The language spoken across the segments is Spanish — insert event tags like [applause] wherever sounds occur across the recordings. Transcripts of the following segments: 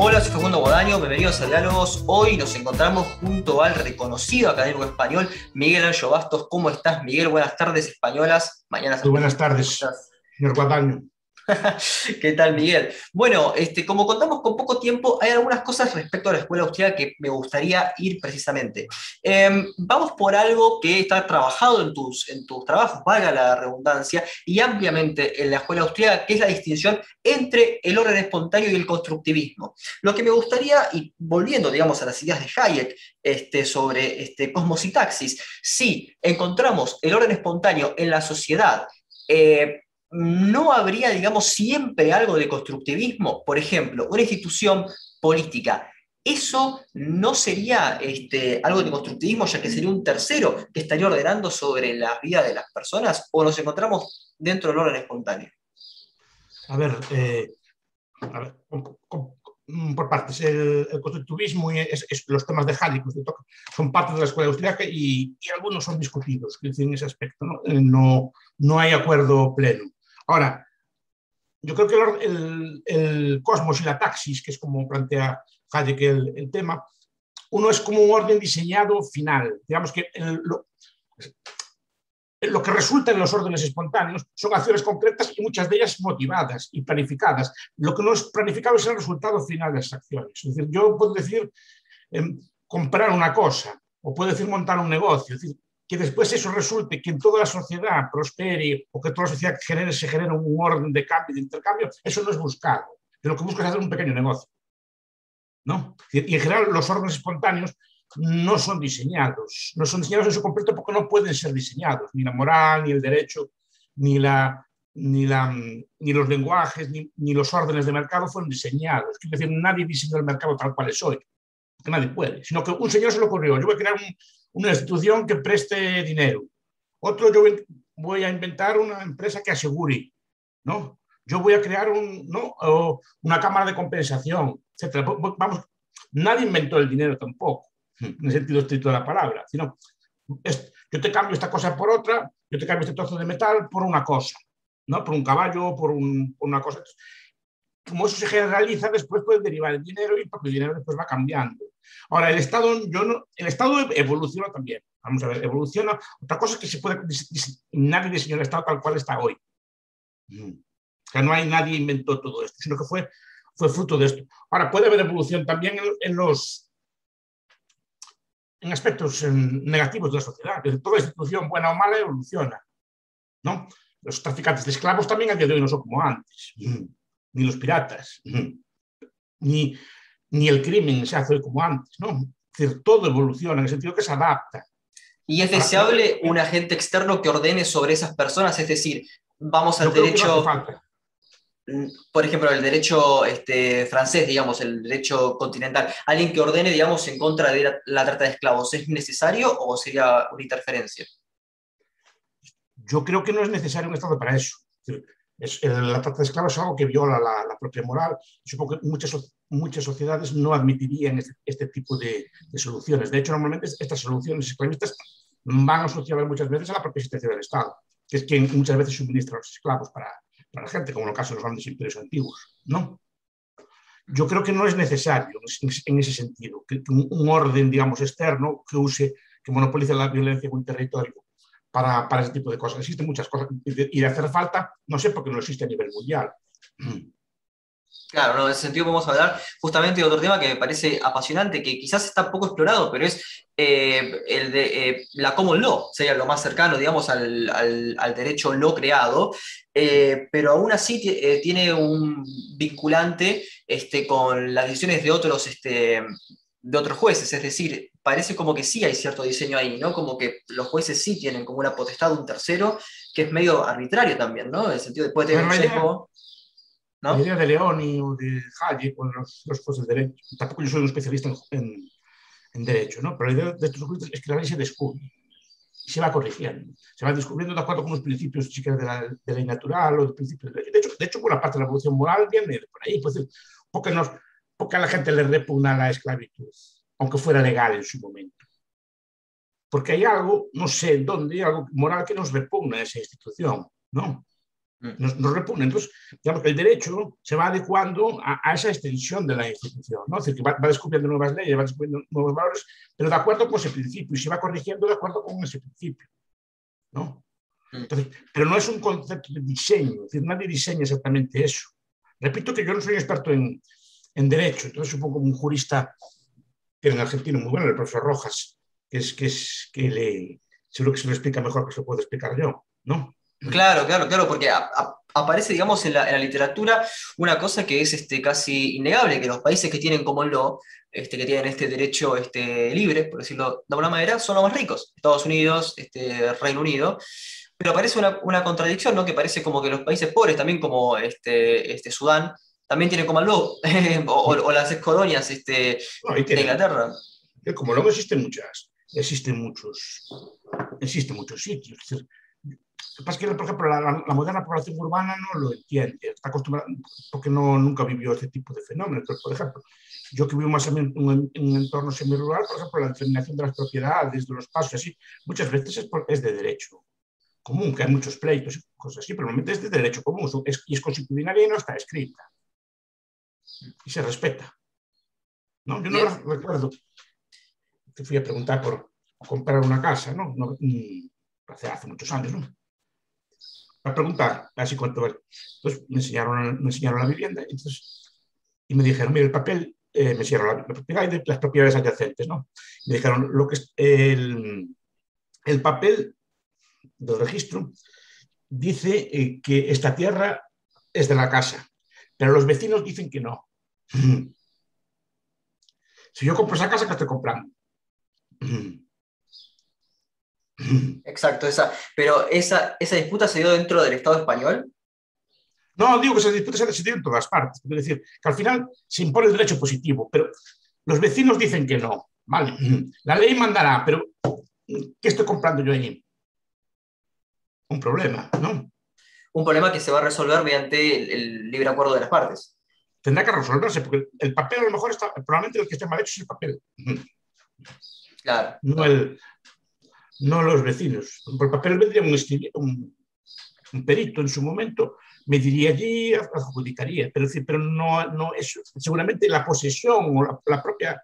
Hola, soy Facundo Bodaño, bienvenidos a Diálogos. Hoy nos encontramos junto al reconocido académico español Miguel Ancho Bastos. ¿Cómo estás, Miguel? Buenas tardes, españolas. Mañana Muy buenas tardes, señor Guadaño. [laughs] ¿Qué tal, Miguel? Bueno, este, como contamos con poco tiempo, hay algunas cosas respecto a la escuela austríaca que me gustaría ir precisamente. Em, vamos por algo que está trabajado en tus, en tus trabajos, valga la redundancia, y ampliamente en la escuela austríaca, que es la distinción entre el orden espontáneo y el constructivismo. Lo que me gustaría, y volviendo, digamos, a las ideas de Hayek este, sobre este, cosmos y taxis, si encontramos el orden espontáneo en la sociedad, eh, no habría, digamos, siempre algo de constructivismo. Por ejemplo, una institución política. Eso no sería este, algo de constructivismo, ya que sería un tercero que estaría ordenando sobre la vida de las personas, o nos encontramos dentro del orden espontáneo. A ver, eh, por partes, el, constructivismo y los temas de Hayek son parte de la escuela austríaca y, algunos son discutidos en ese aspecto. Eh, ¿no? no hay acuerdo pleno. Ahora, yo creo que el, cosmos y la taxis, que es como plantea Hayek el, tema, uno es como un orden diseñado final. Digamos que lo, que resulta en los órdenes espontáneos son acciones concretas y muchas de ellas motivadas y planificadas. Lo que no es planificado es el resultado final de esas acciones. Es decir, yo puedo decir em, comprar una cosa o puedo decir montar un negocio. Es decir, que después eso resulte que en toda la sociedad prospere o que toda la sociedad genere, se genere un orden de cambio, de intercambio, eso no es buscado. Lo que busca es hacer un pequeño negocio. ¿no? Y en general los órdenes espontáneos no son diseñados, no son diseñados en su completo porque no pueden ser diseñados, ni la moral, ni el derecho, ni, la, ni, la, ni los lenguajes, ni, ni, los órdenes de mercado fueron diseñados. Es decir, nadie diseñó el mercado tal cual es hoy, porque nadie puede, sino que un señor se lo ocurrió, yo voy a crear un, una institución que preste dinero. Otro, yo voy a inventar una empresa que asegure, ¿no? Yo voy a crear un, ¿no? una cámara de compensación, etc. Vamos, nadie inventó el dinero tampoco, en el sentido estricto de la palabra, sino yo te cambio esta cosa por otra, yo te cambio este trozo de metal por una cosa, ¿no? Por un caballo, por, un, por una cosa. Como eso se generaliza, después puede derivar el dinero y el dinero después va cambiando. Ahora, el Estado, yo no, el Estado evoluciona también. Vamos a ver, evoluciona. Otra cosa es que se puede, nadie diseñó el Estado tal cual está hoy. Mm. O no hay nadie inventó todo esto, sino que fue, fue fruto de esto. Ahora, puede haber evolución también en, los en aspectos negativos de la sociedad. Que toda institución, buena o mala, evoluciona. ¿no? Los traficantes de esclavos también a día de hoy no son como antes. Mm. Ni los piratas. Mm. Ni, ni el crimen se hace como antes, ¿no? Es decir, todo evoluciona en el sentido que se adapta. ¿Y es deseable un agente externo que ordene sobre esas personas? Es decir, vamos al derecho... Mm, por ejemplo, el derecho este, francés, digamos, el derecho continental, alguien que ordene, digamos, en contra de la, trata de esclavos, ¿es necesario o sería una interferencia? Yo creo que no es necesario un Estado para eso. Es, la trata de esclavos es algo que viola la, propia moral. Supongo que muchas, muchas sociedades no admitirían este, este tipo de, soluciones. De hecho, normalmente estas soluciones esclavistas van asociadas muchas veces a la propia existencia del Estado, que es quien muchas veces suministra los esclavos para, para la gente, como en el caso de los grandes imperios antiguos. ¿no? Yo creo que no es necesario en, ese sentido, que, un, orden, digamos, externo que use, que monopolice la violencia con un territorio para, para ese tipo de cosas. Existen muchas cosas y de hacer falta, no sé por qué no existe a nivel mundial. Claro, en ese sentido podemos hablar justamente de otro tema que me parece apasionante, que quizás está poco explorado, pero es eh, el de eh, la common law, sería lo más cercano, digamos, al, al, derecho no creado, eh, pero aún así tiene un vinculante este, con las decisiones de otros, este, de otros jueces, es decir, parece como que sí hay cierto diseño ahí, ¿no? Como que los jueces sí tienen como una potestad de un tercero, que es medio arbitrario también, ¿no? En el sentido de puede tener un sesgo, ¿no? La idea de Leoni o de Hayek o los, los jueces de derecho, tampoco yo soy un especialista en, en, derecho, ¿no? Pero la idea de estos jueces es que la ley se descubre y se va corrigiendo, se va descubriendo de acuerdo con los principios de la, de ley natural o de principios de De hecho, de hecho, buena parte de la evolución moral viene por ahí, pues, porque, nos, porque a la gente le repugna la esclavitud aunque fuera legal en su momento. Porque hay algo, no sé dónde, algo moral que nos repugna esa institución, ¿no? Mm. Nos, nos, repugna. Entonces, digamos que el derecho se va adecuando a, a esa extensión de la institución, ¿no? Es decir, que va, va, descubriendo nuevas leyes, va descubriendo nuevos valores, pero de acuerdo con ese principio y se va corrigiendo de acuerdo con ese principio, ¿no? Mm. Entonces, pero no es un concepto de diseño, es decir, nadie diseña exactamente eso. Repito que yo no soy experto en, en derecho, entonces supongo como un jurista que en argentino muy bueno, el profesor Rojas, que es que, es, que le, seguro que se lo explica mejor que se lo puedo explicar yo, ¿no? Claro, claro, claro, porque a, a, aparece, digamos, en la, en la, literatura una cosa que es este, casi innegable, que los países que tienen como lo, este, que tienen este derecho este, libre, por decirlo de alguna manera, son los más ricos, Estados Unidos, este, Reino Unido, pero parece una, una, contradicción, ¿no? Que parece como que los países pobres, también como este, este Sudán, también tienen como [laughs] lo, o, o, las colonias este, no, de Inglaterra. Como luego existen muchas, existen muchos, existen muchos sitios. Es decir, pasa es que, por ejemplo, la, la, moderna población urbana no lo entiende, está acostumbrada, porque no, nunca vivió este tipo de fenómenos. Entonces, por ejemplo, yo que vivo más en un, en un entorno semirural, por ejemplo, la determinación de las propiedades, de los pasos, así, muchas veces es, por, es de derecho común, que hay muchos pleitos y cosas así, pero normalmente es de derecho común es, y es constitucional y no está escrita. Y se respeta. ¿no? Yo no Bien. recuerdo que fui a preguntar por comprar una casa, ¿no? no hace, hace muchos años, ¿no? A preguntar, así cuánto vale. Entonces me enseñaron, me enseñaron la vivienda entonces, y me dijeron, mira, el papel, eh, me enseñaron la, propiedad y las propiedades adyacentes, ¿no? Me dijeron, lo que es el, el papel del registro dice eh, que esta tierra es de la casa, pero los vecinos dicen que no. [laughs] Si yo compro esa casa, ¿qué estoy comprando? [clears throat] Exacto, esa, pero esa, esa disputa se dio dentro del Estado español. No, digo que esa disputa se dio en todas partes. Es decir, que al final se impone el derecho positivo, pero los vecinos dicen que no. Vale, [clears throat] la ley mandará, pero ¿qué estoy comprando yo allí? Un problema, ¿no? Un problema que se va a resolver mediante el, el libre acuerdo de las partes. Tendrá que resolverse, porque el papel a lo mejor está, probablemente el que esté mal hecho es el papel. Claro. No, el, no los vecinos. Por el papel vendría un, perito en su momento, me diría allí, adjudicaría, pero, pero no, no es seguramente la posesión o la, propia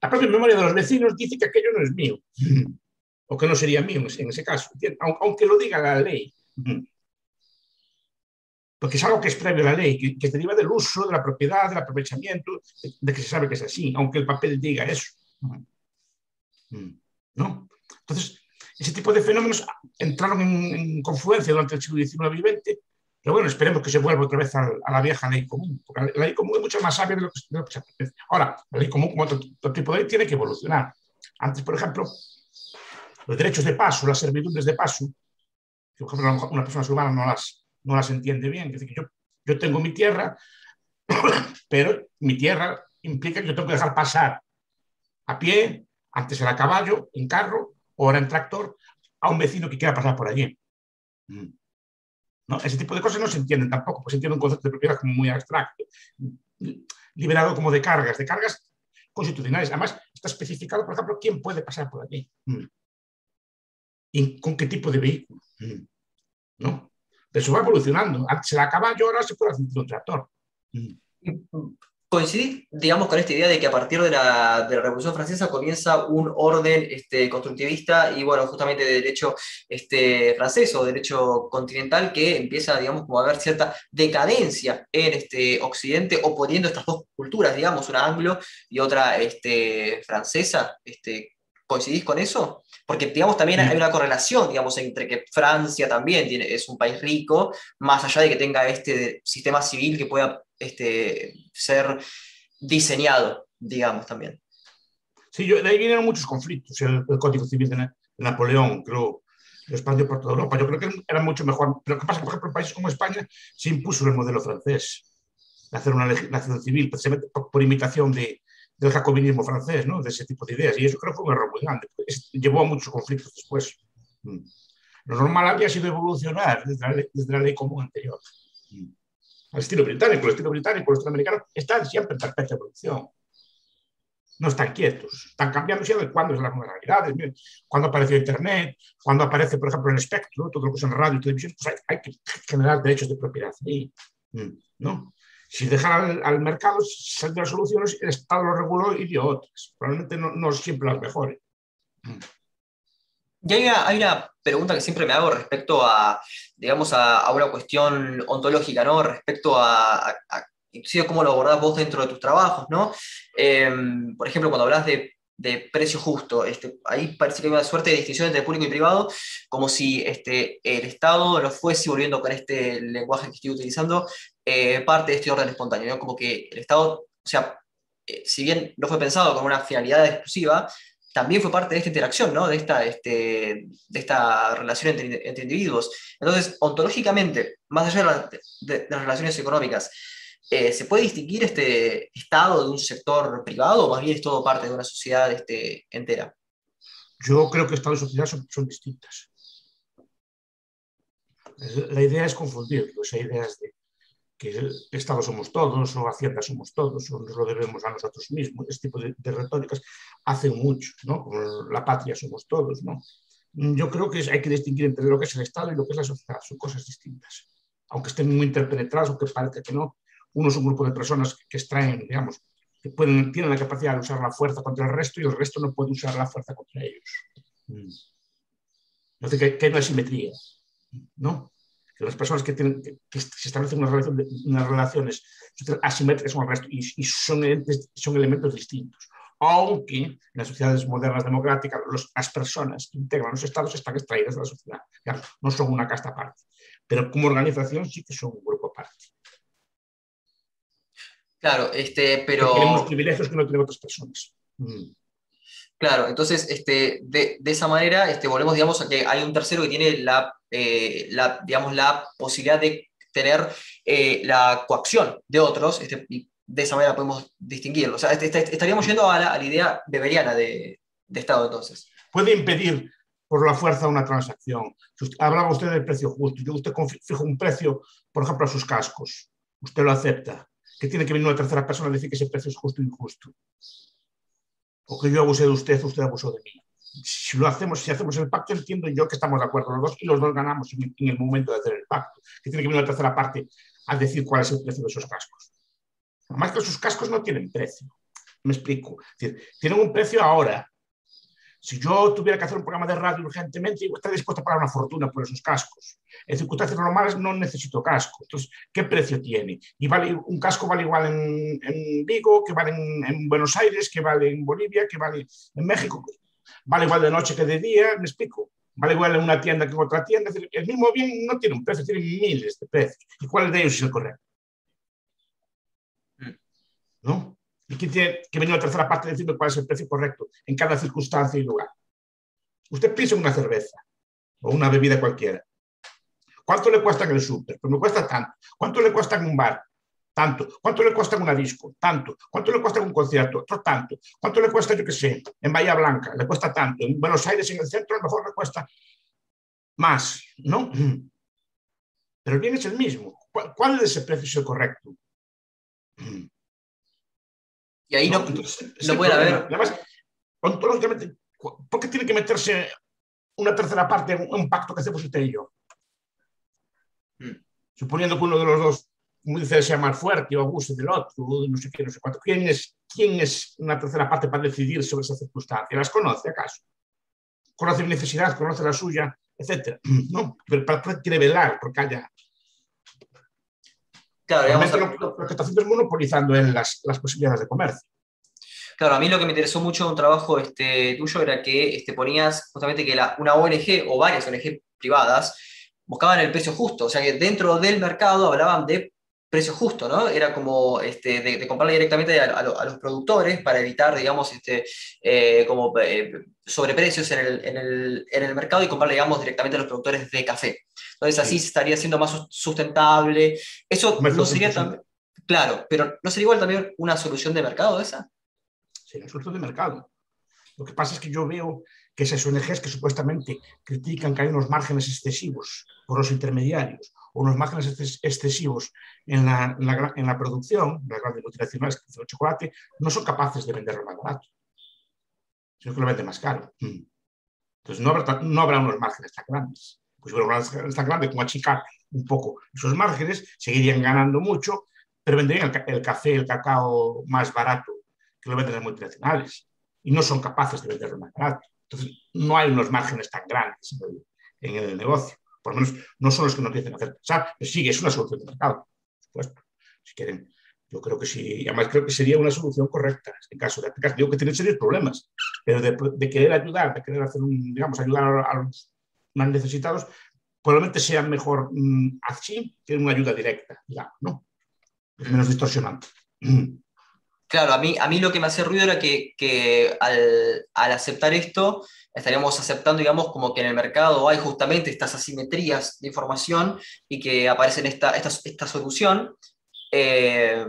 la propia memoria de los vecinos dice que aquello no es mío [laughs] o que no sería mío en ese caso, aunque lo diga la ley. [laughs] Porque es algo que es previo a la ley, que, que deriva del uso, de la propiedad, del aprovechamiento, de que se sabe que es así, aunque el papel diga eso. ¿No? Entonces, ese tipo de fenómenos entraron en, en confluencia durante el siglo XIX y XX, pero bueno, esperemos que se vuelva otra vez a, a, la vieja ley común, porque la ley común es mucho más sabia de lo que, se apetece. Ahora, la ley común, como otro, tipo de ley, tiene que evolucionar. Antes, por ejemplo, los derechos de paso, las servidumbres de paso, por ejemplo una persona humana no las, no las entiende bien, es decir, yo, yo tengo mi tierra, [coughs] pero mi tierra implica que yo tengo que dejar pasar a pie, antes era a caballo, en carro, o ahora en tractor, a un vecino que quiera pasar por allí. Mm. ¿No? Ese tipo de cosas no se entienden tampoco, pues se entiende un concepto de propiedad como muy abstracto, liberado como de cargas, de cargas constitucionales. Además, está especificado, por ejemplo, quién puede pasar por allí. Mm. ¿Y con qué tipo de vehículo? Mm. ¿No? Eso va evolucionando. Antes era caballo, ahora se puede hacer un tractor. Coincidí, digamos, con esta idea de que a partir de la, de la Revolución Francesa comienza un orden este, constructivista y, bueno, justamente de derecho este, francés o derecho continental que empieza, digamos, como a haber cierta decadencia en este Occidente, oponiendo estas dos culturas, digamos, una anglo y otra este, francesa. Este, ¿Coincidís con eso? Porque, digamos, también hay una correlación, digamos, entre que Francia también tiene, es un país rico, más allá de que tenga este sistema civil que pueda este, ser diseñado, digamos, también. Sí, yo, de ahí vinieron muchos conflictos, el, el Código Civil de, Napoleón, creo, lo expandió por toda Europa. Yo creo que era mucho mejor. Pero lo que pasa, por ejemplo, en países como España se impuso el modelo francés, hacer una legislación civil, precisamente por, por imitación de, del jacobinismo francés, ¿no? de ese tipo de ideas. Y eso creo que fue un error muy grande. Llevó a muchos conflictos después. Mm. Lo normal había sido evolucionar desde la, desde la ley común anterior. Mm. Al estilo británico, el estilo británico, el estilo americano, están siempre en perfecta evolución. no están quietos, están cambiando y adecuando las nuevas realidades. Cuando apareció Internet, cuando aparece, por ejemplo, el espectro, todo lo que son radio y televisión, pues hay, que generar derechos de propiedad ahí, ¿no? Si dejan al, mercado salir las soluciones, el Estado lo reguló y dio otras. Probablemente no, no siempre las mejores. Y hay una, pregunta que siempre me hago respecto a, digamos, a, una cuestión ontológica, ¿no? Respecto a, a, inclusive cómo lo abordás vos dentro de tus trabajos, ¿no? Em, por ejemplo, cuando hablas de, precio justo, este, ahí parece que hay una suerte de distinción entre público y privado, como si este, el Estado lo fuese, volviendo con este lenguaje que estoy utilizando, eh, parte de este orden espontáneo, ¿no? Como que el Estado, o sea, eh, si bien no fue pensado con una finalidad exclusiva, también fue parte de esta interacción, ¿no? de, esta, este, de esta relación entre, individuos. Entonces, ontológicamente, más allá de, las relaciones económicas, eh, ¿se puede distinguir este estado de un sector privado o más bien es todo parte de una sociedad este, entera? Yo creo que Estado y sociedad son, son distintas. La idea es confundirlo, esa idea es de que Estado somos todos, o Hacienda somos todos, o nos lo debemos a nosotros mismos, este tipo de, retóricas hacen mucho, ¿no? Como la patria somos todos, ¿no? Yo creo que hay que distinguir entre lo que es el Estado y lo que es la sociedad, son cosas distintas. Aunque estén muy interpenetradas, aunque parezca que no, uno es un grupo de personas que extraen, digamos, que pueden, tienen la capacidad de usar la fuerza contra el resto y el resto no puede usar la fuerza contra ellos. Entonces, que, que hay una simetría, ¿no? Que las personas que, tienen, que, se establecen unas relaciones, unas relaciones asimétricas con el resto y, son, son elementos distintos. Aunque en las sociedades modernas democráticas las personas que integran los estados están extraídas de la sociedad, no son una casta aparte, pero como organización sí que son un grupo aparte. Claro, este, pero... tenemos privilegios que no tienen otras personas. Mm. Claro, entonces este, de, esa manera este, volvemos digamos, a que hay un tercero que tiene la, eh, la digamos, la posibilidad de tener eh, la coacción de otros, este, y de esa manera podemos distinguirlo. O sea, este, este, estaríamos yendo a la, idea beberiana de, de, Estado entonces. Puede impedir por la fuerza una transacción. Hablaba usted del precio justo. Yo usted fijo un precio, por ejemplo, a sus cascos. Usted lo acepta. Que tiene que venir una tercera persona a decir que ese precio es justo o injusto o que yo abusé de usted, usted abusó de mí. Si lo hacemos, si hacemos el pacto, entiendo yo que estamos de acuerdo los dos y los dos ganamos en, el momento de hacer el pacto. Que tiene que venir la tercera parte a decir cuál es el precio de esos cascos. Además que esos cascos no tienen precio. Me explico. tienen un precio ahora, si yo tuviera que hacer un programa de radio urgentemente, estaría dispuesto a pagar una fortuna por esos cascos. En circunstancias normales no necesito casco. Entonces, ¿qué precio tiene? Y vale, un casco vale igual en, Vigo, que vale en, Buenos Aires, que vale en Bolivia, que vale en México. Vale igual de noche que de día, me explico. Vale igual en una tienda que en otra tienda. El mismo bien no tiene un precio, tiene miles de precios. ¿Y cuál de ellos es el correcto? Mm. ¿No? Y que tiene que venir la tercera parte diciendo cuál es el precio correcto en cada circunstancia y lugar. Usted piensa en una cerveza o una bebida cualquiera. ¿Cuánto le cuesta en el súper? Pues me cuesta tanto. ¿Cuánto le cuesta en un bar? Tanto. ¿Cuánto le cuesta en una disco? Tanto. ¿Cuánto le cuesta en un concierto? Otro tanto. ¿Cuánto le cuesta, yo qué sé, en Bahía Blanca? Le cuesta tanto. En Buenos Aires, en el centro, a lo mejor le cuesta más, ¿no? Pero el bien es el mismo. ¿Cuál, precio es el correcto? Y ahí no, no, puede haber. Además, ontológicamente, ¿por qué tiene que meterse una tercera parte en un pacto que hacemos usted y yo? Hmm. Suponiendo que uno de los dos, como dice, sea más fuerte o abuse del otro, no sé qué, no sé cuánto. ¿Quién es, ¿Quién es una tercera parte para decidir sobre esas circunstancias? ¿Las conoce acaso? ¿Conoce mi necesidad? ¿Conoce la suya? Etcétera. [clears throat] No, pero para qué quiere velar porque haya Claro, digamos, lo, que está haciendo es monopolizando en las, las, posibilidades de comercio. Claro, a mí lo que me interesó mucho de un trabajo este, tuyo era que este, ponías justamente que la, una ONG o varias ONG privadas buscaban el precio justo, o sea que dentro del mercado hablaban de precio justo, ¿no? Era como este, de, comprarle directamente a, los productores para evitar, digamos, este, eh, como eh, sobreprecios en el, en, el, en el, mercado y comprarle, digamos, directamente a los productores de café. Entonces así estaría siendo más sustentable. Eso no sería tan... Claro, pero ¿no sería igual también una solución de mercado esa? Sí, una solución de mercado. Lo que pasa es que yo veo que esas ONGs que supuestamente critican que hay unos márgenes excesivos por los intermediarios o unos márgenes excesivos en la, en la, producción, las grandes multinacionales que hacen el chocolate, no son capaces de venderlo más barato, sino que lo venden más caro. Mm. Entonces no habrá, no habrá unos márgenes tan grandes. Pues si unos márgenes tan grandes como achicar un poco esos márgenes, seguirían ganando mucho, pero venderían el, café, el cacao más barato que lo venden las multinacionales y no son capaces de venderlo más barato. Entonces, no hay unos márgenes tan grandes en el, negocio. Por lo menos no son los que nos dicen hacer pensar. Sí, es una solución de mercado, por supuesto. Si quieren, yo creo que sí, además creo que sería una solución correcta en caso de aplicar. Digo que tienen serios problemas, pero de, querer ayudar, de querer hacer un, digamos, ayudar a, los más necesitados, probablemente sea mejor mm, así que una ayuda directa, digamos, ¿no? Es menos distorsionante. Claro, a mí, a mí lo que me hace ruido era que, al, aceptar esto, estaríamos aceptando, digamos, como que en el mercado hay justamente estas asimetrías de información y que aparece esta, esta, esta solución, eh,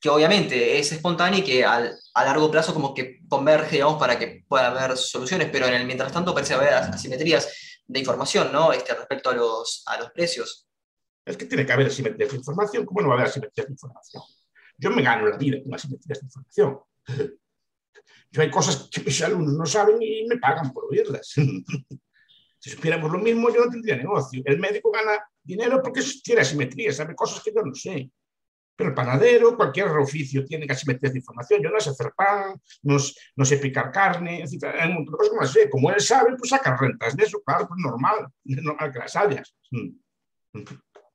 que obviamente es espontánea y que a largo plazo como que converge, digamos, para que pueda haber soluciones, pero en el mientras tanto parece haber asimetrías de información, ¿no? Este, respecto a los, a los precios. Es que tiene que haber asimetrías de información. ¿Cómo no va a haber asimetrías de información? Yo me gano la vida con asimetrías de información. [laughs] Yo hay cosas que mis alumnos no saben y me pagan por oírlas. [laughs] Si supiéramos lo mismo, yo no tendría negocio. El médico gana dinero porque tiene asimetría, sabe cosas que yo no sé. Pero el panadero, cualquier oficio tiene asimetrías de información. Yo no sé hacer pan, no, sé picar carne, etc. Hay un montón de cosas no sé. Como él sabe, pues saca rentas de eso, claro, pues normal, [laughs] es normal que las hayas.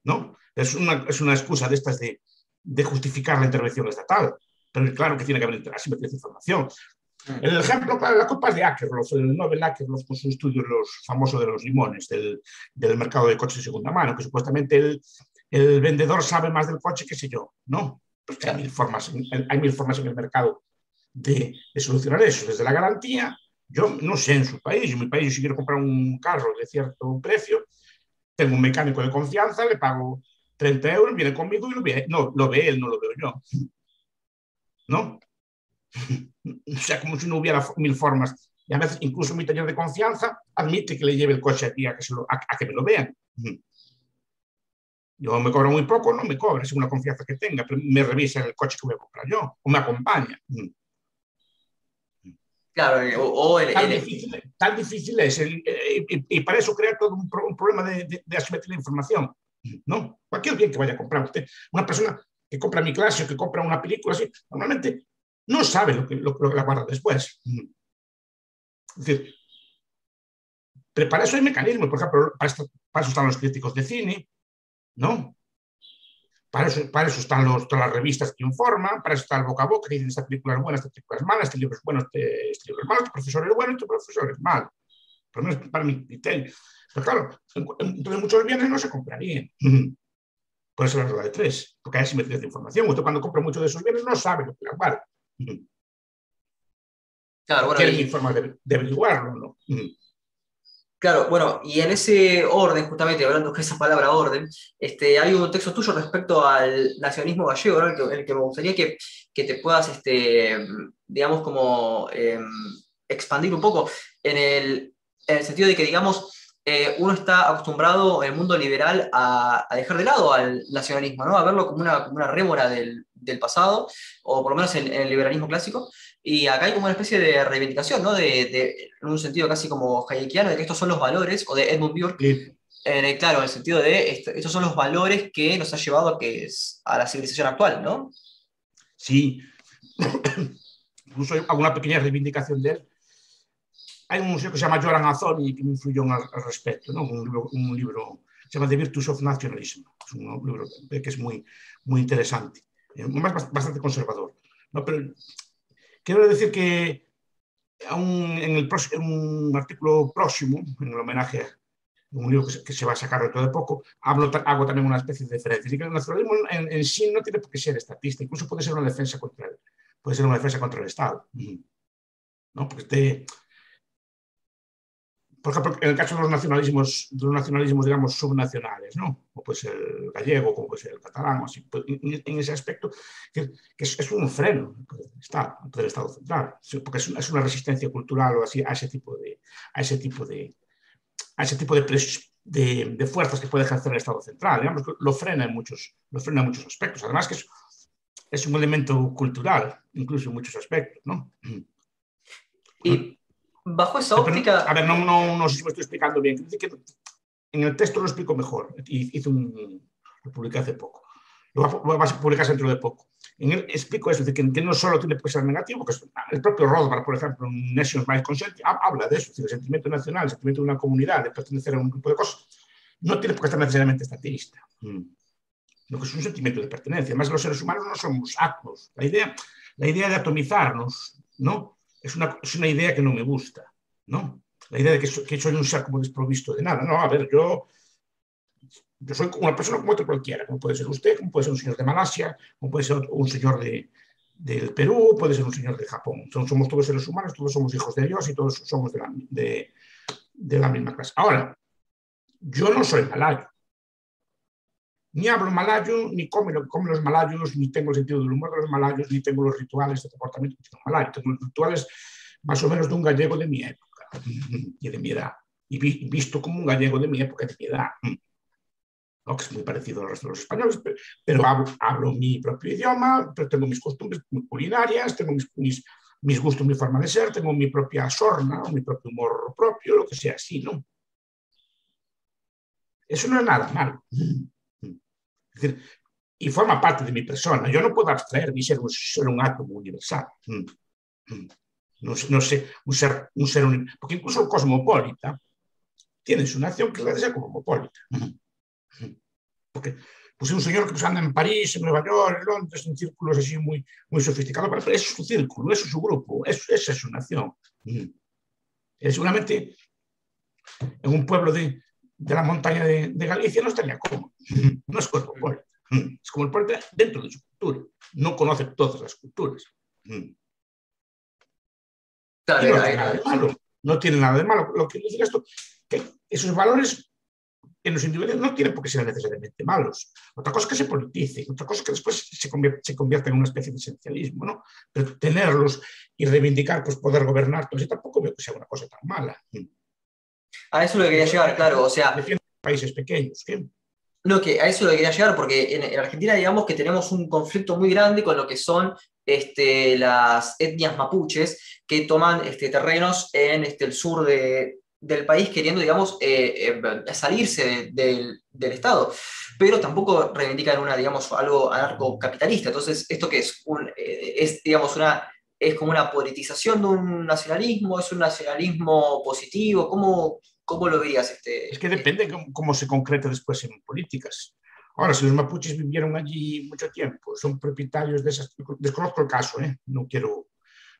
¿No? Es una, es una excusa de estas de, de justificar la intervención estatal. Pero claro que tiene que haber asimetría de información. Mm. El ejemplo, claro, la culpa es de Akerlof, el Nobel Akerlof con su estudio los, famoso de los limones, del, del, mercado de coches de segunda mano, que supuestamente el, el, vendedor sabe más del coche que sé yo. No, pues hay, mil formas, hay mil formas en el mercado de, de, solucionar eso. Desde la garantía, yo no sé en su país, en mi país si quiero comprar un carro de cierto precio, tengo un mecánico de confianza, le pago 30 euros, viene conmigo y lo ve. No, lo ve él, no lo veo yo. ¿No? [laughs] o sea, como si no hubiera mil formas. Y a veces, incluso mi taller de confianza admite que le lleve el coche a, que, a, que me lo vean. Yo me cobro muy poco, no me cobra, según la confianza que tenga, pero me revisa el coche que voy a comprar yo, o me acompaña. Claro, o, el, tan, difícil, es, y, para eso crea todo un, problema de, de, de asimetría de información. No, cualquier bien que vaya a comprar usted, una persona que compra mi clase o que compra una película así, normalmente no sabe lo que, lo, que la guarda después. Es decir, pero para eso hay mecanismos, por ejemplo, para, eso están los críticos de cine, ¿no? Para eso, para eso están los, todas las revistas que informan, para eso está el boca a boca, que dicen esta película es buena, esta película es mala, este libro es bueno, este, este libro es malo, este profesor es bueno, este profesor es malo. Por lo menos para mi criterio. Pero claro, entonces muchos bienes no se comprarían. Por eso la regla de tres, porque hay simetría de información. Usted cuando compra muchos de esos bienes no sabe lo que le vale. Claro, bueno, y... forma de, averiguarlo, ¿no? Claro, bueno, y en ese orden, justamente hablando de esa palabra orden, este, hay un texto tuyo respecto al nacionalismo gallego, ¿no? en, el que, me gustaría que, que te puedas, este, digamos, como em, expandir un poco en el, en el sentido de que, digamos, eh, uno está acostumbrado en el mundo liberal a, dejar de lado al nacionalismo, ¿no? a verlo como una, como una rémora del, del, pasado, o por lo menos en, el liberalismo clásico. Y acá hay como una especie de reivindicación, ¿no? de, de, en un sentido casi como hayekiano, de que estos son los valores, o de Edmund Burke, en claro, en el sentido de estos son los valores que nos ha llevado a, que es, a la civilización actual, ¿no? Sí, incluso hay alguna pequeña reivindicación de él hay un museo que se llama Joran Azoni que me influyó al, respecto, ¿no? un, libro, un libro se llama The Virtues of Nationalism, es un libro que es muy, muy interesante, eh, bastante conservador. ¿no? Pero quiero decir que un, en, el, un artículo próximo, en el homenaje un libro que se, va a sacar dentro de poco, hablo, hago también una especie de diferencia. Y que el nacionalismo en, en, sí no tiene por qué ser estatista, incluso puede ser una defensa contra el, puede ser una defensa contra el Estado. ¿no? Porque este, por ejemplo, en el caso de los nacionalismos, de los nacionalismos, digamos, subnacionales, ¿no? Como puede ser el gallego, como puede ser el catalán, así, pues, en, ese aspecto, que, es, un freno Estado, del Estado central, porque es una, es una, resistencia cultural o así a ese tipo de, a ese tipo de, a ese tipo de de, fuerzas que puede ejercer el Estado central. Digamos, lo frena en muchos, lo frena en muchos aspectos. Además que es, es un elemento cultural, incluso en muchos aspectos. ¿no? Y bajo esa óptica... a ver, no, no, no, sé si me estoy explicando bien. En el texto lo explico mejor. Hice un, lo publiqué hace poco. Lo va, a publicar dentro de poco. En él explico eso, de que, no solo tiene que ser negativo, porque el propio Rothbard, por ejemplo, en Nations by Consent, habla de eso, el sentimiento nacional, el sentimiento de una comunidad, de pertenecer a un grupo de cosas, no tiene por qué estar necesariamente estatista. Mm. No que es un sentimiento de pertenencia. Además, los seres humanos no somos átomos. La idea, la idea de atomizarnos, ¿no? Es una, es una idea que no me gusta, ¿no? La idea de que, soy un como desprovisto de nada. No, a ver, yo yo soy una persona como otro cualquiera, como puede ser usted, como puede ser un señor de Malasia, como puede ser un señor de, del Perú, puede ser un señor de Japón. somos todos seres humanos, todos somos hijos de Dios y todos somos de la, de, de la misma clase. Ahora, yo no soy malayo. Ni hablo malayo, ni como lo que comen los malayos, ni tengo el sentido del humor de los malayos, ni tengo los rituales de comportamiento de los malayos. Tengo los rituales más o menos de un gallego de mi época [laughs] y de mi edad. Y visto como un gallego de mi época y de mi edad que es muy parecido al resto de los españoles, pero, hablo, mi propio idioma, pero tengo mis costumbres culinarias, tengo mis, mis, gustos, mi forma de ser, tengo mi propia sorna, mi propio humor propio, lo que sea así, ¿no? Eso no es nada malo. Es decir, y forma parte de mi persona. Yo no puedo abstraer mi ser, ser un átomo universal. No, no sé, un ser, un ser porque incluso el cosmopolita tiene su nación que es ser cosmopolita. Porque pues un señor que pues, anda en París, en Nueva York, en Londres, en círculos así muy, muy sofisticados, pero es su círculo, es su grupo, eso, esa es su nación. Mm. seguramente en un pueblo de, de la montaña de, de, Galicia no estaría cómodo, [laughs] no es cosmopolita, es como el pueblo dentro de su cultura, no conoce todas las culturas. Mm. no, tiene nada de malo, no tiene nada de malo. Lo que dice esto, que esos valores en los individuos no tienen por qué ser necesariamente malos. Otra cosa es que se politicen, otra cosa es que después se convierta, en una especie de esencialismo, ¿no? Pero tenerlos y reivindicar pues, poder gobernar, pues tampoco veo que sea una cosa tan mala. A eso lo quería llegar, claro, o sea... países pequeños, ¿qué? No, que a eso lo quería llegar porque en, Argentina digamos que tenemos un conflicto muy grande con lo que son este, las etnias mapuches que toman este, terrenos en este, el sur de, del país queriendo, digamos, eh, eh, salirse del, Estado, pero tampoco reivindican una, digamos, algo anarcocapitalista. Entonces, ¿esto que es? Un, eh, es, digamos, una, es como una politización de un nacionalismo, es un nacionalismo positivo, ¿cómo, cómo lo verías? Este, es que depende cómo, se concreta después en políticas. Ahora, si los mapuches vivieron allí mucho tiempo, son propietarios de esas... Desconozco el caso, no quiero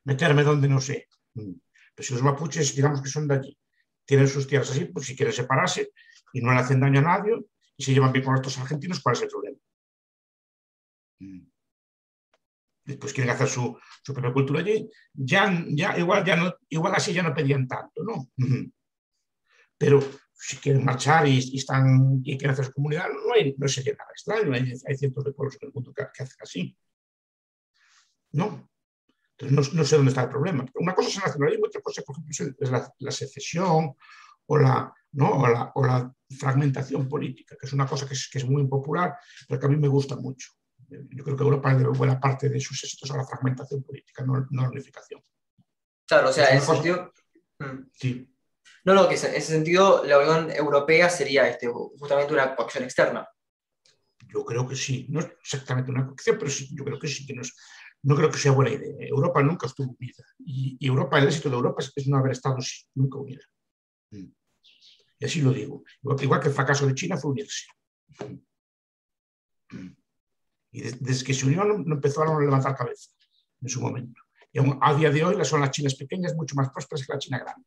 meterme donde no sé. Mm. Pero si los mapuches, digamos que son de allí, tienen sus tierras así, pues si quieren separarse y no le hacen daño a nadie y se llevan bien con estos argentinos, ¿cuál es el problema? Mm. Después quieren hacer su, su, propia cultura allí, ya, ya, igual, ya no, igual así ya no pedían tanto, ¿no? [laughs] Pero si quieren marchar y, están, y quieren hacer su comunidad, no, hay, no sería nada extraño, hay, hay, cientos de pueblos en el mundo que, que hacen así. ¿No? Entonces, no, sé dónde está el problema. Una cosa es el nacionalismo, otra cosa, por ejemplo, es la, secesión o la, ¿no? o la, fragmentación política, que es una cosa que es, que es, muy impopular, pero que a mí me gusta mucho. Yo creo que Europa debe buena parte de sus éxitos a la fragmentación política, no, no a la unificación. Claro, o sea, en ese sentido... Mm. Sí. No, no, que en ese sentido la Unión Europea sería este, justamente una coacción externa. Yo creo que sí, no es exactamente una coacción, pero sí, yo creo que sí, que no es, no creo que sea buena idea. Europa nunca estuvo unida. Y, Europa, el éxito de Europa es, no haber estado nunca unida. Mm. Y así lo digo. Igual, que el fracaso de China fue unirse. Mm. Y desde que se unió no, empezó a levantar cabeza en su momento. Y a día de hoy son las chinas pequeñas mucho más prósperas que la China grande.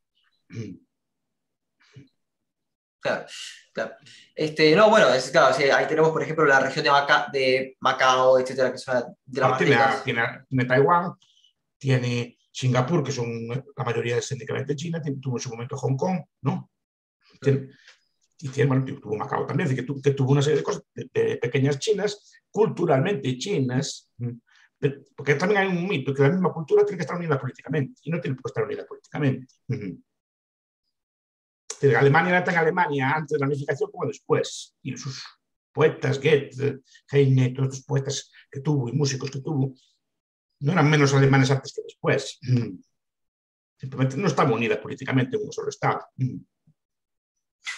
Mm. Claro, Este, no, bueno, es, claro, ahí tenemos, por ejemplo, la región de, de Macao, etcétera, que son de la tiene, Taiwán, tiene Singapur, que son la mayoría de China, tuvo en su momento Hong Kong, ¿no? y tiene, bueno, tuvo Macao también, que, que, tuvo una serie de cosas, de, pequeñas chinas, culturalmente chinas, porque también hay un mito que la misma cultura tiene que estar unida políticamente, y no tiene que estar unida políticamente. Alemania era tan Alemania antes de la unificación como después. Y sus poetas, Goethe, Heine, todos los poetas que tuvo y músicos que tuvo, no eran menos alemanes antes que después. [clears throat] Simplemente no estaba unida políticamente en un solo Estado.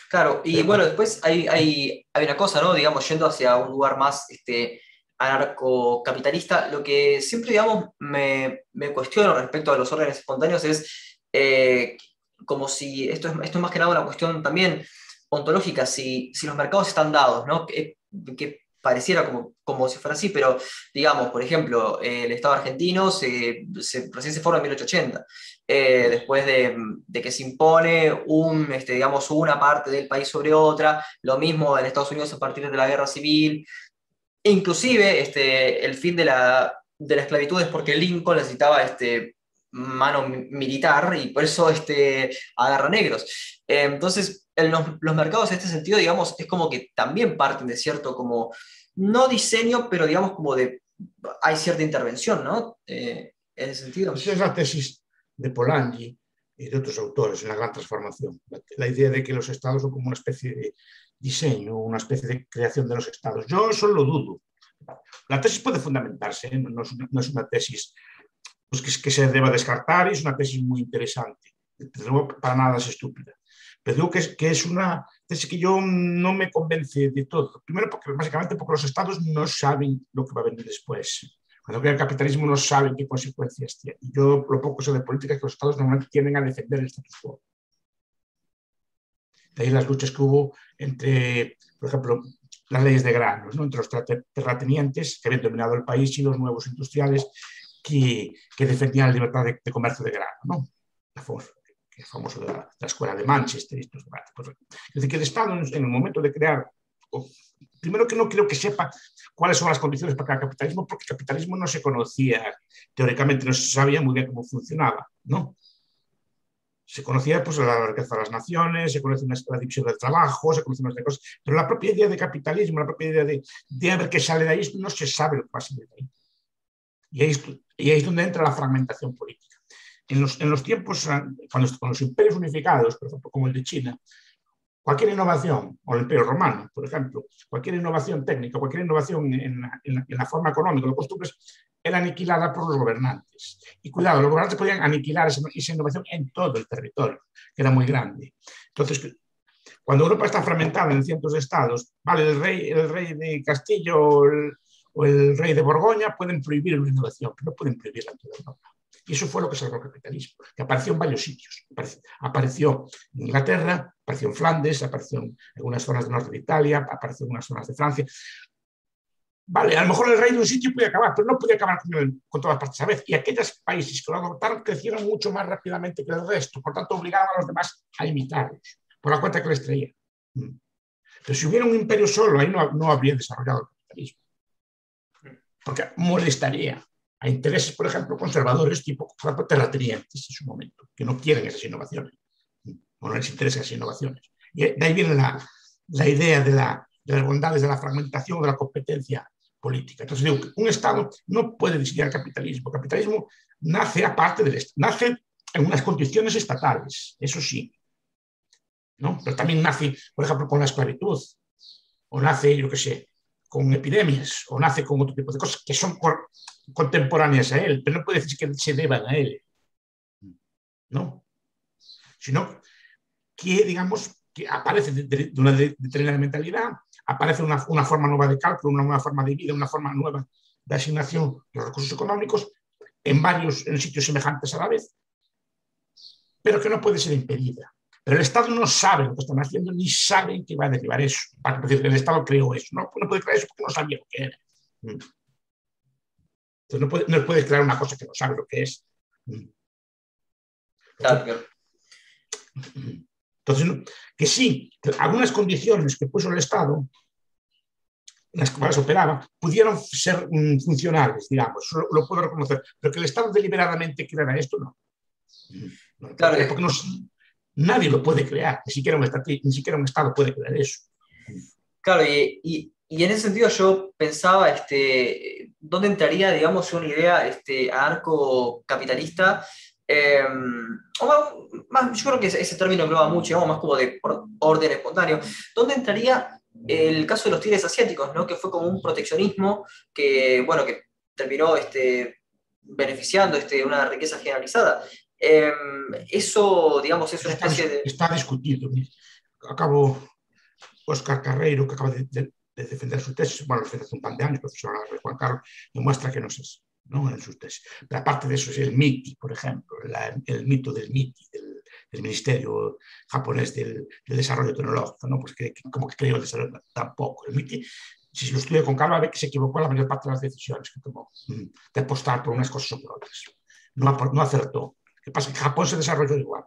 Claro, y bueno, después hay, hay, hay, una cosa, ¿no? Digamos, yendo hacia un lugar más este, anarcocapitalista, lo que siempre, digamos, me, me cuestiono respecto a los órdenes espontáneos es eh, como si, esto es, esto es más que nada una cuestión también ontológica, si, si los mercados están dados, ¿no? Que, que pareciera como, como si fuera así, pero digamos, por ejemplo, el Estado argentino se, se, recién se forma en 1880, eh, después de, de, que se impone un, este, digamos, una parte del país sobre otra, lo mismo en Estados Unidos a partir de la guerra civil, inclusive este, el fin de la, de la esclavitud es porque Lincoln necesitaba este, mano militar y por eso este, agarra negros. Eh, entonces, los, los, mercados en este sentido, digamos, es como que también parten de cierto como, no diseño, pero digamos como de, hay cierta intervención, ¿no? Eh, en ese sentido. Esa es la tesis de Polanyi y de otros autores en la gran transformación. La, la, idea de que los estados son como una especie de diseño, una especie de creación de los estados. Yo eso lo dudo. La tesis puede fundamentarse, ¿eh? no, es una, no, es una, tesis pues, que, que, se deba descartar, es una tesis muy interesante. Desde luego, para nada es estúpida. Pero digo que es, que es una tesis que yo no me convence de todo. Primero, porque básicamente porque los estados no saben lo que va a venir después. Cuando crea el capitalismo no saben qué consecuencias tiene. Y yo lo poco sé de política es que los estados normalmente tienden a defender el status quo. De ahí las luchas que hubo entre, por ejemplo, las leyes de granos, ¿no? entre los terratenientes que habían dominado el país y los nuevos industriales que, que defendían la libertad de, de, comercio de grano. ¿no? La que es famoso de la, de la, escuela de Manchester. Estos debates. Pues, es decir, que el Estado en, en el momento de crear, primero que no creo que sepa cuáles son las condiciones para el capitalismo, porque el capitalismo no se conocía, teóricamente no se sabía muy bien cómo funcionaba. ¿no? se conocía pues, la riqueza de las naciones, se conocía la división del trabajo, se conocía unas cosas, pero la propia idea de capitalismo, la propia idea de, de ver qué sale de ahí, no se sabe lo que va a salir de ahí. Y ahí, y ahí es donde entra la fragmentación política. En los, en los tiempos, cuando, con los imperios unificados, por ejemplo, como el de China, cualquier innovación, o el imperio romano, por ejemplo, cualquier innovación técnica, cualquier innovación en la, en la, en la forma económica, los costumbres, era aniquilada por los gobernantes. Y cuidado, los gobernantes podían aniquilar esa, esa, innovación en todo el territorio, que era muy grande. Entonces, cuando Europa está fragmentada en cientos de estados, vale, el rey, el rey de Castillo el, el rey de Borgoña pueden prohibir una innovación, pero no pueden prohibirla en toda Europa. Y eso fue lo que salvó el capitalismo, que apareció en varios sitios. Apareció, en Inglaterra, apareció en Flandes, apareció en algunas zonas del norte de Italia, apareció en unas zonas de Francia. Vale, a lo mejor el rey de un sitio puede acabar, pero no puede acabar con, el, con, todas partes a la vez. Y aquellos países que lo adoptaron crecieron mucho más rápidamente que el resto, por tanto obligaban a los demás a imitarlos, por la cuenta que les traía. Mm. Pero si hubiera un imperio solo, ahí no habría desarrollado el capitalismo. Porque molestaría a intereses, por ejemplo, conservadores, tipo terratenientes en su momento, que no quieren esas innovaciones, o no les interesan esas innovaciones. Y de ahí viene la, la idea de, la, de las bondades de la fragmentación, de la competencia política. Entonces digo que un Estado no puede diseñar capitalismo. El capitalismo nace aparte del nace en unas condiciones estatales, eso sí. ¿no? Pero también nace, por ejemplo, con la esclavitud, o nace, yo qué sé, con epidemias, o nace con otro tipo de cosas que son por, contemporáneas a él, pero no puede decir que se deban a él. No. Sino que, digamos, que aparece de una determinada mentalidad, aparece una, una, forma nueva de cálculo, una nueva forma de vida, una forma nueva de asignación de los recursos económicos en varios en sitios semejantes a la vez, pero que no puede ser impedida. Pero el Estado no sabe lo que están haciendo ni sabe que va a derivar eso. Para decir, el Estado creó eso. No, no puede crear eso porque no sabía lo que era. Entonces no, puede, no puedes crear una cosa que no sabe lo que es. Claro. Entonces, que sí, que algunas condiciones que puso el Estado, las cuales operaba, pudieron ser mm, funcionales, digamos, lo, lo, puedo reconocer, pero que el Estado deliberadamente creara esto, no. no claro. Porque no, nadie lo puede crear, ni siquiera, un estado, ni siquiera un Estado puede crear eso. Claro, y, y, en ese sentido yo pensaba, este, ¿dónde entraría, digamos, una idea este, anarcocapitalista Em, más, yo creo que ese, término engloba mucho, digamos, más como de orden espontáneo. ¿Dónde entraría el caso de los tigres asiáticos, ¿no? que fue como un proteccionismo que, bueno, que terminó este, beneficiando este, una riqueza generalizada? Em, eso, digamos, es una especie de... Está discutido. Acabo, Oscar Carreiro, que acaba de, defender su tesis, bueno, desde hace un par de años, profesor de Juan Carlos, demuestra que no es eso ¿no? en sus tesis. Pero aparte de eso es el MITI, por ejemplo, el mito del MITI, del, Ministerio japonés del, Desarrollo Tecnológico, ¿no? pues que, como que creo el desarrollo tampoco. El MITI, si lo estudia con calma, ve que se equivocó la mayor parte de las decisiones que tomó, mm, de apostar por unas cosas o por otras. No, no acertó. ¿Qué pasa? Que Japón se desarrolló igual.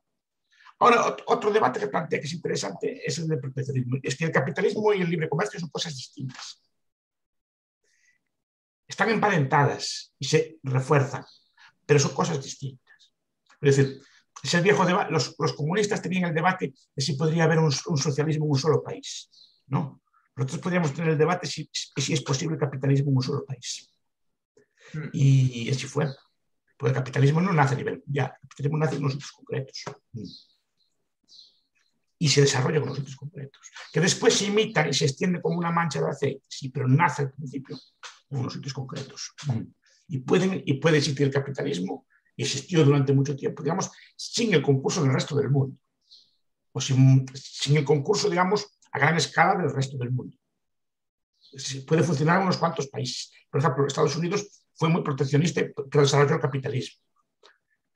Ahora, otro debate que plantea que es interesante es el del proteccionismo. Es que el capitalismo y el libre comercio son cosas distintas están emparentadas y se refuerzan, pero son cosas distintas. Es decir, ese viejo los, los, comunistas tenían el debate de si podría haber un, socialismo en un solo país. ¿no? Nosotros podríamos tener el debate si, si es posible el capitalismo en un solo país. Hmm. Y, así fue. Porque el capitalismo no nace a nivel mundial, el capitalismo nace en unos sitios concretos. Y se desarrolla con los sitios concretos. Que después se imita y se extiende como una mancha de aceite, sí, pero nace al principio en unos sitios concretos. Y, pueden, y puede existir el capitalismo, y existió durante mucho tiempo, digamos, sin el concurso del resto del mundo, o sin, sin el concurso, digamos, a gran escala del resto del mundo. Puede funcionar en unos cuantos países. Por ejemplo, Estados Unidos fue muy proteccionista, pero desarrolló el capitalismo.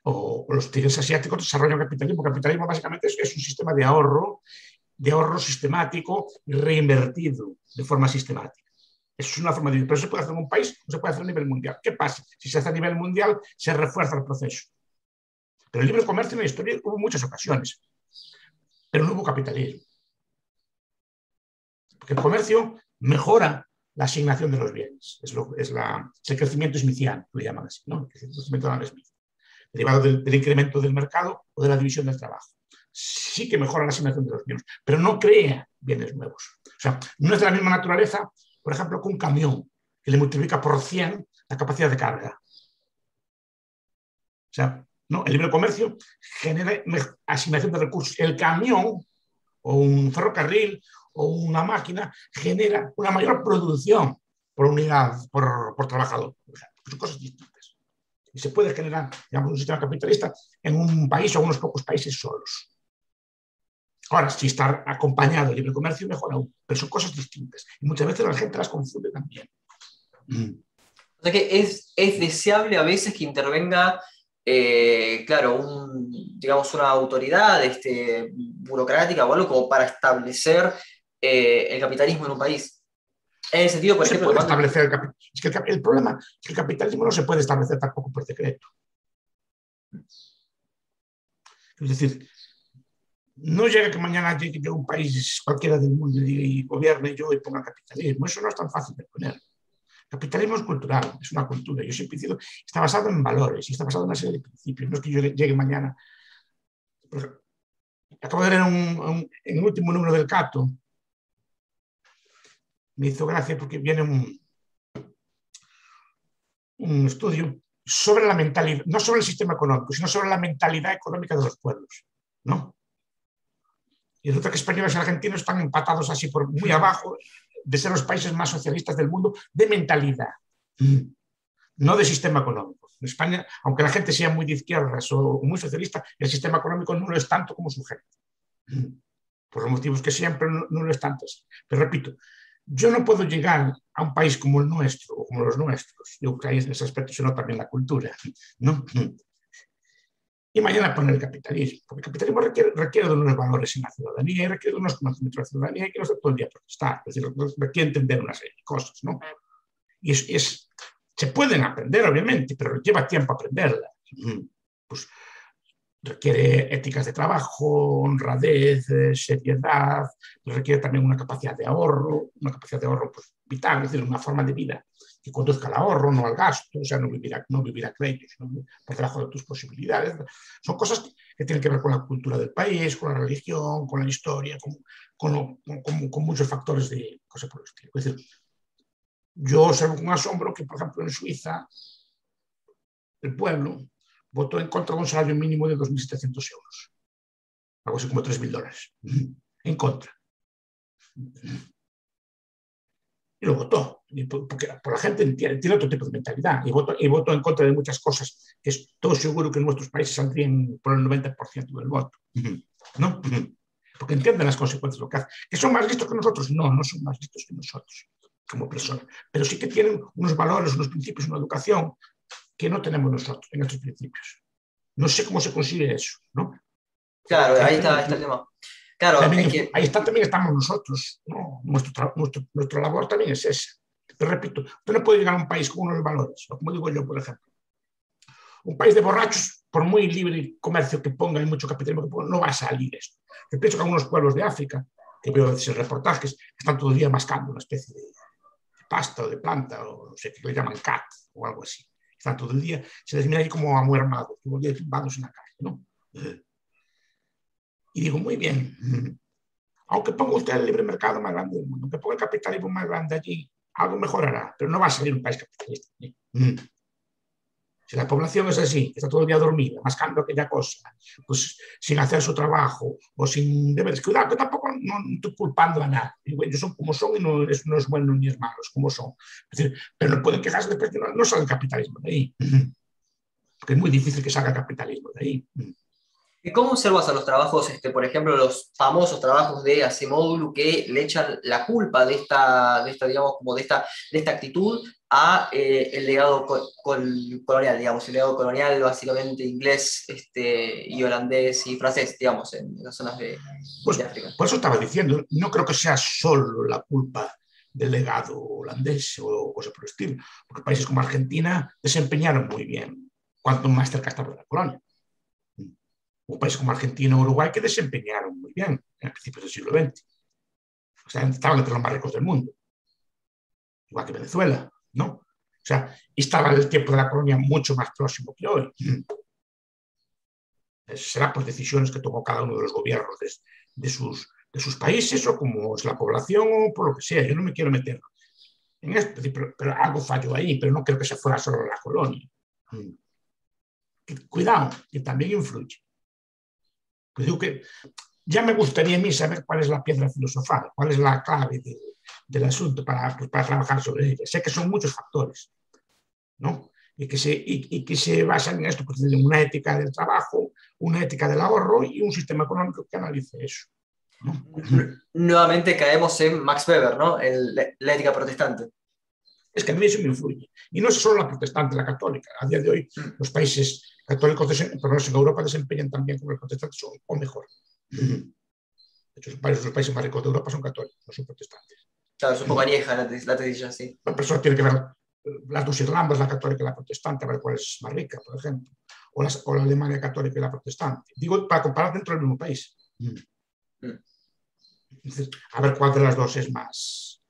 O, los tigres asiáticos desarrollan el capitalismo. Capitalismo básicamente es, es un sistema de ahorro, de ahorro sistemático reinvertido de forma sistemática. Es una forma de pero se puede hacer en un país o se puede hacer a nivel mundial. ¿Qué pasa? Si se hace a nivel mundial, se refuerza el proceso. Pero el libre comercio en la historia hubo muchas ocasiones, pero no hubo capitalismo. Porque el comercio mejora la asignación de los bienes. Es, lo, la, el crecimiento smithiano, lo llaman así, ¿no? el crecimiento de Smith, derivado del, incremento del mercado o de la división del trabajo. Sí que mejora la asignación de los bienes, pero no crea bienes nuevos. O sea, no es de la misma naturaleza por ejemplo, con un camión que le multiplica por 100 la capacidad de carga. O sea, ¿no? el libre comercio genera asignación de recursos. El camión o un ferrocarril o una máquina genera una mayor producción por unidad, por, por trabajador. Son cosas distintas. Y se puede generar digamos, un sistema capitalista en un país o unos pocos países solos. Ahora, si está acompañado el libre comercio, mejor aún, pero son cosas distintas. Y muchas veces la gente las confunde también. Mm. O sea que es, es, deseable a veces que intervenga, eh, claro, un, digamos, una autoridad este, burocrática o algo como para establecer eh, el capitalismo en un país. En ese sentido, por ejemplo. establecer el, es que el, problema es que el capitalismo no se puede establecer tampoco por decreto. Es decir, no llega que mañana llegue un país cualquiera del mundo y gobierne yo y ponga capitalismo. Eso no es tan fácil de poner. Capitalismo es cultural, es una cultura. Yo siempre digo, está basado en valores y está basado en una serie de principios. No es que yo llegue mañana. Acabo de leer un, en el último número del Cato. Me hizo gracia porque viene un, un estudio sobre la mentalidad, no sobre el sistema económico, sino sobre la mentalidad económica de los pueblos. ¿no? Y resulta que españoles y argentinos están empatados así por muy abajo de ser los países más socialistas del mundo de mentalidad, no de sistema económico. En España, aunque la gente sea muy de izquierdas o muy socialista, el sistema económico no lo es tanto como su gente. Por los motivos que siempre no, lo es tanto. Pero repito, yo no puedo llegar a un país como el nuestro o como los nuestros. Yo creo que en ese aspecto se nota también la cultura. ¿no? y mañana poner el capitalismo. Porque el capitalismo requiere, de unos valores en la ciudadanía y requiere de unos conocimientos de la ciudadanía y que no se todo el día protestar. Es decir, requiere entender una serie de cosas. ¿no? Y es, se pueden aprender, obviamente, pero lleva tiempo aprenderlas. Pues requiere éticas de trabajo, honradez, eh, seriedad, requiere también una capacidad de ahorro, una capacidad de ahorro pues, vital, es decir, una forma de vida que conduzca al ahorro, no al gasto, o sea, no vivir a, no vivir a crédito, sino por debajo de tus posibilidades. Son cosas que, tienen que ver con la cultura del país, con la religión, con la historia, con, con, con muchos factores de cosas por el estilo. Es decir, yo observo con asombro que, por ejemplo, en Suiza, el pueblo votó en contra de un salario mínimo de 2.700 euros, algo así como 3.000 dólares, en contra. Y lo votó, porque por la gente tiene, otro tipo de mentalidad y votó, y votó en contra de muchas cosas que es todo seguro que en nuestros países saldrían por el 90% del voto. ¿no? Porque entienden las consecuencias de lo que hacen. ¿Que son más listos que nosotros? No, no son más listos que nosotros como personas, pero sí que tienen unos valores, unos principios, una educación que no tenemos nosotros en estos principios. No sé cómo se consigue eso, ¿no? Claro, ahí está, el tema. Claro, ahí está también estamos nosotros, ¿no? nuestro, nuestro, nuestra labor también es esa. Pero repito, usted no puede llegar a un país con unos valores, como digo yo, por ejemplo. Un país de borrachos, por muy libre comercio que ponga y mucho capitalismo que ponga, no va a salir esto. Yo pienso que algunos pueblos de África, que veo en reportajes, están día mascando una especie de, pasta o de planta, o no sé qué le llaman cat o algo así. Todo el día, se les mira ahí como a muy armados, todo el día tumbados en la calle, ¿no? Y digo, muy bien, aunque ponga usted el libre mercado más grande del mundo, aunque ponga el capitalismo más grande allí, algo mejorará, pero no va a salir un país capitalista. Si la población es así, está todo el día dormida, mascando aquella cosa, pues sin hacer su trabajo o sin deberes, cuidado, que tampoco no, estoy culpando a nadie. Ellos son como son y no es, no es bueno ni es malo, es como son. pero no pueden quejarse después que no, no sale el capitalismo de ahí. [clears throat] Porque es muy difícil que salga el capitalismo de ahí. ¿Y cómo observas a los trabajos, este, por ejemplo, los famosos trabajos de Acemoglu que le echan la culpa de esta, de esta digamos, como de esta, de esta actitud a eh, el legado colonial, digamos, el legado colonial básicamente inglés este, y holandés y francés, digamos, en las zonas de, pues, África? Por eso estaba diciendo, no creo que sea solo la culpa del legado holandés o cosas por el estilo, porque países como Argentina desempeñaron muy bien cuanto más cerca estaba de la colonia un país como Argentina o Uruguay que desempeñaron muy bien en principios del siglo XX. O sea, estaban entre los más ricos del mundo. Igual que Venezuela, ¿no? O sea, estaba el tiempo de la colonia mucho más próximo que hoy. Será por decisiones que tomó cada uno de los gobiernos de, sus, de sus países o como es la población o por lo que sea. Yo no me quiero meter en esto, pero, algo falló ahí, pero no creo que se fuera solo la colonia. Cuidado, que también influye. Digo que ya me gustaría a mí saber cuál es la piedra filosofal, cuál es la clave del asunto para, pues, para, trabajar sobre ella. Sé que son muchos factores, ¿no? Y que se, y, que se basan en esto, pues en una ética del trabajo, una ética del ahorro y un sistema económico que analice eso. Nuevamente caemos en Max Weber, ¿no? la ética protestante. Es que a mí eso me influye. Y no es solo la protestante, la católica. A día de hoy, mm. los países católicos, por lo menos en Europa, desempeñan también como los protestantes o mejor. De hecho, varios de los países más ricos de Europa son católicos, no son protestantes. Claro, es un poco añeja la, la sí. La persona tiene que ver las dos Irlandas, la católica y la protestante, a ver cuál es más rica, por ejemplo. O, o la Alemania católica y la protestante. Digo, para comparar dentro del mismo país. Mm. Entonces, a ver cuál de las dos es más.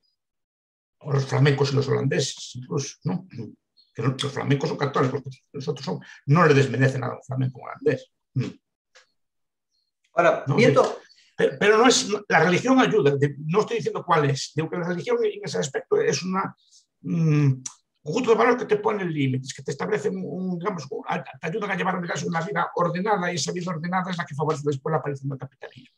O los flamencos y los holandeses, incluso, ¿no? que los flamencos son católicos, nosotros son, no le desmerecen nada a un flamenco holandés. Mm. Ahora, viendo... Pero, no es, la religión ayuda, no estoy diciendo cuál es, digo que la religión en ese aspecto es una, un conjunto de valores que te ponen límites, que te establecen, un, digamos, te ayudan a llevar una vida ordenada y esa vida ordenada es la que favorece después la aparición del capitalismo.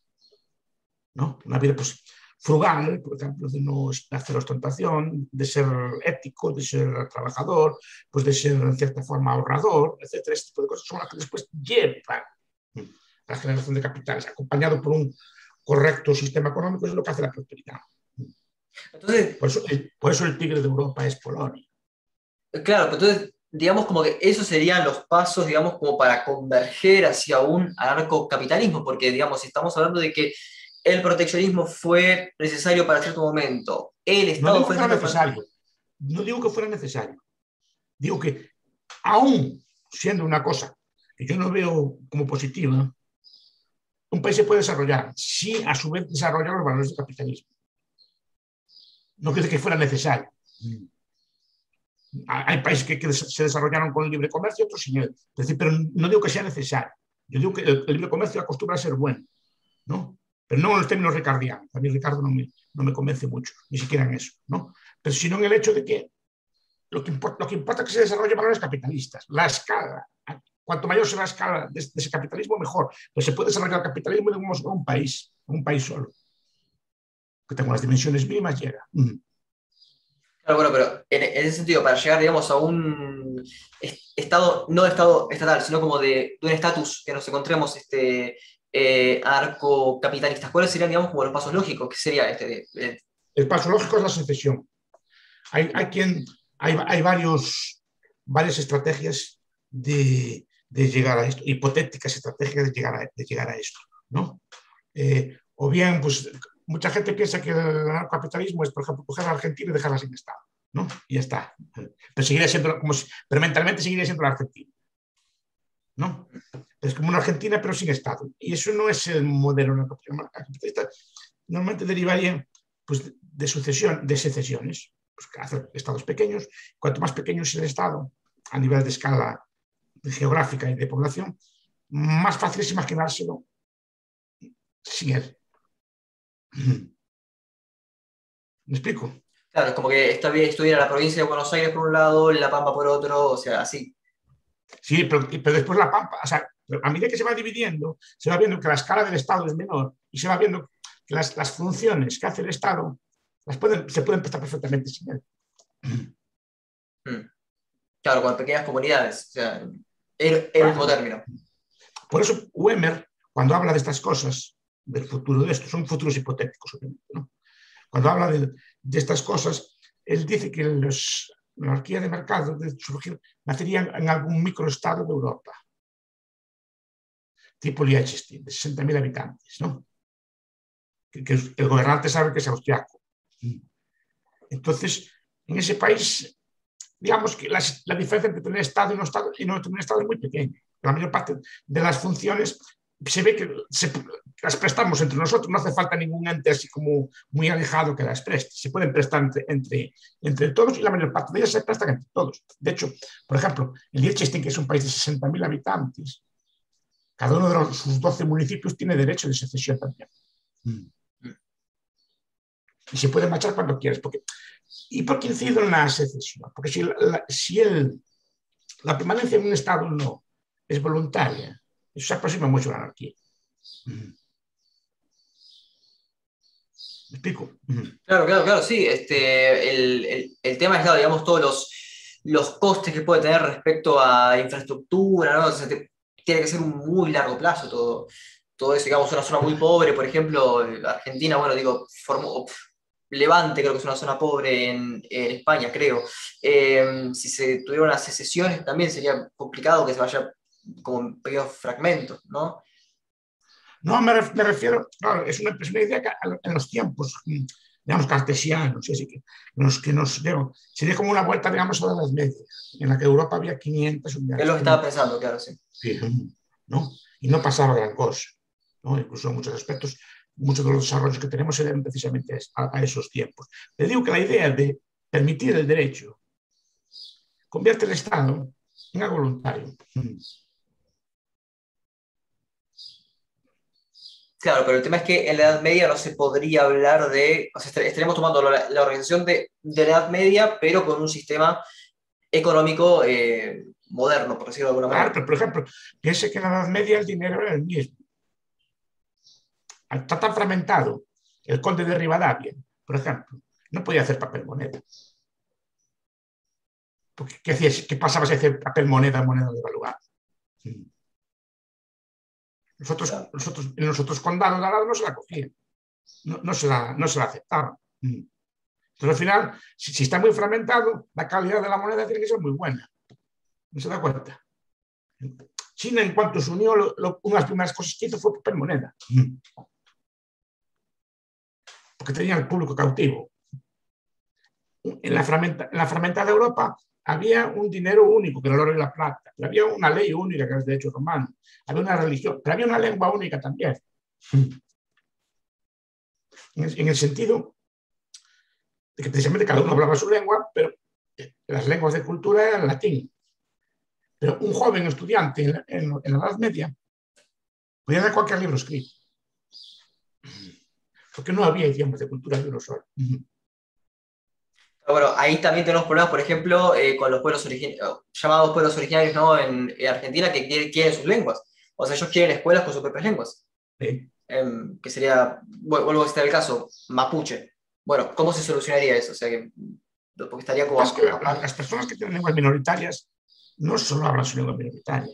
¿no? Una vida, pues, frugal, por ejemplo, de no hacer ostentación, de ser ético, de ser trabajador, pues de ser en cierta forma ahorrador, etcétera. Este tipo de cosas son las que después llevan la generación de capitales, acompañado por un correcto sistema económico, es lo que hace la prosperidad. Entonces, por, eso, el, por eso el tigre de Europa es Polonia. Claro, entonces digamos como que esos serían los pasos, digamos, como para converger hacia un anarcocapitalismo, porque, digamos, estamos hablando de que el proteccionismo fue necesario para cierto momento. El Estado no digo fue que fuera necesario. No digo que fuera necesario. Digo que aún siendo una cosa que yo no veo como positiva, un país se puede desarrollar si a su vez desarrolla los valores del capitalismo. No quiere que fuera necesario. Hay países que, se desarrollaron con el libre comercio, otros sin él. Es decir, pero no digo que sea necesario. Yo digo que el, el libre comercio acostumbra a ser bueno. ¿no? pero no en los términos ricardianos. A mí Ricardo no me, no me convence mucho, ni siquiera en eso, ¿no? Pero sino en el hecho de que lo que importa, lo que importa es que se desarrollen valores capitalistas. La escala cuanto mayor sea la escala de, ese capitalismo, mejor. Pues se puede desarrollar el capitalismo en un, país, un país solo, que tenga unas dimensiones mínimas, llega. Claro, bueno, pero en, ese sentido, para llegar, digamos, a un estado, no de estado estatal, sino como de, un estatus que nos encontremos este, eh, arco capitalista, ¿cuáles serían, digamos, como los pasos lógicos? ¿Qué sería este? El paso lógico es la secesión. Hay, hay, quien, hay, hay varios, varias estrategias de, de llegar a esto, hipotéticas estrategias de llegar a, de llegar a esto, ¿no? Eh, o bien, pues mucha gente piensa que el capitalismo es, por ejemplo, coger a Argentina y dejarla sin Estado, ¿no? Y ya está. Pero, seguiría siendo, como pero mentalmente seguiría siendo la Argentina, ¿no? Es como una Argentina, pero sin Estado. Y eso no es el modelo capitalista. Normalmente derivaría pues, de sucesión, de secesiones, pues, hacer estados pequeños. Cuanto más pequeño es el Estado, a nivel de escala geográfica y de población, más fácil es imaginárselo sin él. ¿Me explico? Claro, es como que está bien estuviera la provincia de Buenos Aires por un lado, La Pampa por otro, o sea, así. Sí, pero, después La Pampa, o sea, a medida que se va dividiendo, se va viendo que la escala del Estado es menor y se va viendo que las, funciones que hace el Estado las pueden, se pueden prestar perfectamente sin él. Mm. Claro, con pequeñas comunidades. O sea, el, el mismo término. Por eso, Wemer, cuando habla de estas cosas, del futuro de esto, son futuros hipotéticos, obviamente, ¿no? Cuando habla de, de, estas cosas, él dice que los, la anarquía de mercado de surgir nacerían en algún microestado de Europa, tipo Liechtenstein, de 60.000 habitantes, ¿no? Que, que, el gobernante sabe que es austriaco. Entonces, en ese país digamos que la, diferencia entre tener Estado y no, Estado y no tener Estado es muy pequeña. La mayor parte de las funciones se ve que las prestamos entre nosotros, no hace falta ningún ente así como muy alejado que las preste. Se pueden prestar entre, entre, todos y la mayor parte de ellas se prestan entre todos. De hecho, por ejemplo, el Liechtenstein, que es un país de 60.000 habitantes, cada uno de sus 12 municipios tiene derecho de secesión también. Mm. Y se puede marchar cuando quieras, porque ¿Y por qué incido en la secesión? Porque si, la, permanencia en un Estado no es voluntaria, eso se aproxima mucho a la anarquía. ¿Me explico? Claro, claro, claro, sí. Este, el, tema es, digamos, todos los, costes que puede tener respecto a infraestructura, ¿no? tiene que ser un muy largo plazo todo, todo eso, digamos, una zona muy pobre, por ejemplo, Argentina, bueno, digo, formó, Levante, creo que es una zona pobre en, España, creo. Eh, si se tuvieran las secesiones también sería complicado que se vaya como en pequeños fragmentos, ¿no? No, me, refiero, claro, es una, es idea que en los tiempos, digamos, cartesianos, así que, los que nos dieron, sería como una vuelta, digamos, a las medias, en la que Europa había 500 unidades. Es lo que estaba pensando, claro, sí. sí ¿no? Y no pasaba gran cosa, ¿no? incluso en muchos aspectos muchos de los desarrollos que tenemos se deben precisamente a, esos tiempos. Le digo que la idea de permitir el derecho convierte el Estado en algo voluntario. Claro, pero el tema es que en la Edad Media no se podría hablar de, o sea, estaríamos tomando la, organización de, de, la Edad Media, pero con un sistema económico eh, moderno, por decirlo de alguna manera. Claro, pero por ejemplo, piense que en la Edad Media el dinero era el mismo está tan fragmentado, el conde de Rivadavia, por ejemplo, no podía hacer papel moneda. Porque, ¿qué, hacías? ¿Qué pasaba si hacer papel moneda moneda de lugar? Nosotros, nosotros, en los otros condados de no se la cogían, no, se, la, no se la aceptaban. Entonces, al final, si, está muy fragmentado, la calidad de la moneda tiene que ser muy buena. ¿No se da cuenta? China, en cuanto se unió, una de las primeras cosas que hizo fue papel moneda porque tenían el público cautivo. En la, fragmentada Europa había un dinero único, que era el oro y la plata, pero había una ley única, que era el derecho romano, había una religión, pero había una lengua única también. En el, sentido de que precisamente cada uno hablaba su lengua, pero las lenguas de cultura eran latín. Pero un joven estudiante en la, en la Edad Media podía leer cualquier libro escrito porque no había idiomas de cultura de uno solo. Bueno, ahí también tenemos problemas, por ejemplo, eh, con los pueblos llamados pueblos originarios ¿no? en, Argentina que quieren, sus lenguas. O sea, ellos quieren escuelas con sus propias lenguas. Em, que sería, vuelvo a citar el caso, mapuche. Bueno, ¿cómo se solucionaría eso? O sea, que, porque estaría como... las personas que tienen lenguas minoritarias no solo hablan su lengua minoritaria.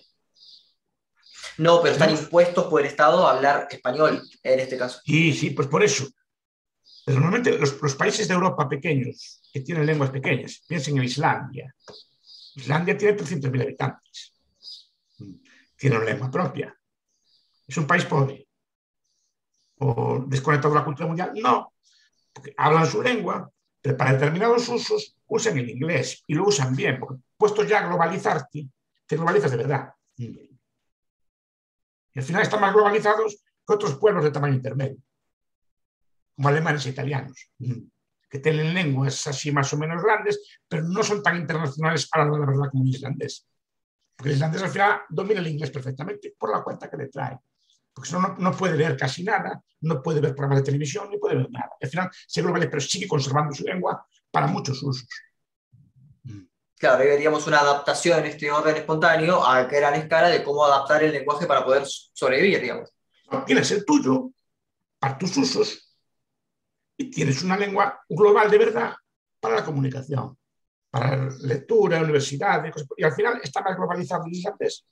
No, pero están impuestos por el Estado a hablar español en este caso. Sí, sí, pues por eso. Pero normalmente los, los países de Europa pequeños, que tienen lenguas pequeñas, piensen en Islandia. Islandia tiene 300.000 habitantes. Tiene una lengua propia. ¿Es un país pobre? ¿O desconectado de la cultura mundial? No, porque hablan su lengua, pero para determinados usos usan el inglés y lo usan bien, porque puestos ya a globalizarte, te globalizas de verdad. Y al final están más globalizados que otros pueblos de tamaño intermedio como alemanes e italianos, que tienen lenguas así más o menos grandes, pero no son tan internacionales a la verdad como el islandés. Porque el islandés al final domina el inglés perfectamente por la cuenta que le trae. Porque no, no puede ver casi nada, no puede ver programas de televisión, ni puede ver nada. Al final se globaliza, pero sigue conservando su lengua para muchos usos. Claro, ahí veríamos una adaptación en este orden espontáneo a gran escala de cómo adaptar el lenguaje para poder sobrevivir, digamos. tienes el tuyo para tus usos y tienes una lengua global de verdad para la comunicación, para lectura, universidades, y al final está más globalizado islandés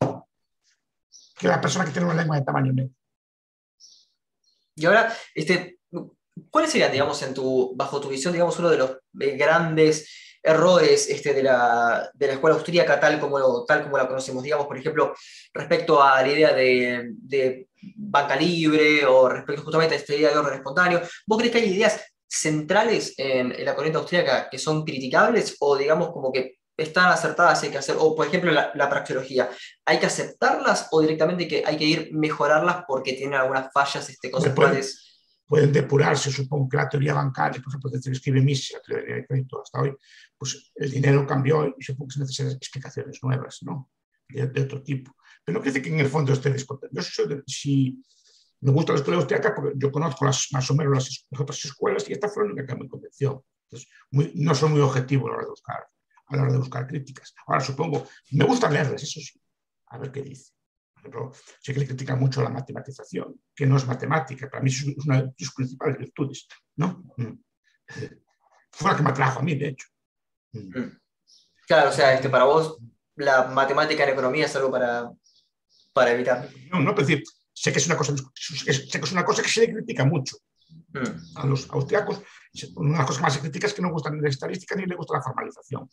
que la persona que tiene una lengua de tamaño medio. Y ahora, este, ¿cuáles serían, digamos, en tu, bajo tu visión, digamos, uno de los grandes errores este, de, la, de la escuela austríaca tal como, tal como la conocemos? Digamos, por ejemplo, respecto a la idea de, de banca libre o respecto justamente a esta idea de orden espontáneo. ¿Vos crees que hay ideas centrales en, la corriente austríaca que son criticables o digamos como que están acertadas y hay que hacer, o por ejemplo la, la praxeología, ¿hay que aceptarlas o directamente que hay que ir mejorarlas porque tienen algunas fallas este, conceptuales? Pueden, depurarse, supongo que la teoría bancaria, por ejemplo, que escribe Mises, la teoría de crédito hasta hoy, pues el dinero cambió y supongo que se necesitan explicaciones nuevas, ¿no? De, de otro tipo. Pero no decir que en el fondo esté descontento. Yo si me gusta la escuela austríaca porque yo conozco las, más o menos las, otras escuelas y esta fue la única que me convenció. Entonces, no soy muy objetivo a la hora de buscar, a la hora de buscar críticas. Ahora supongo, me gusta leerles, eso sí, a ver qué dice. Ejemplo, sé que le critican mucho la matematización, que no es matemática, para mí es una de sus principales virtudes, ¿no? Mm. Fue la que me atrajo a mí, de hecho. Mm. Claro, o sea, este, para vos la matemática en economía es algo para, para evitar. No, no, pero decir, sé que es una cosa, sé que es una cosa que se le critica mucho mm. a los austriacos. Una de las cosas que más se critica es que no gustan ni la estadística ni le gusta la formalización.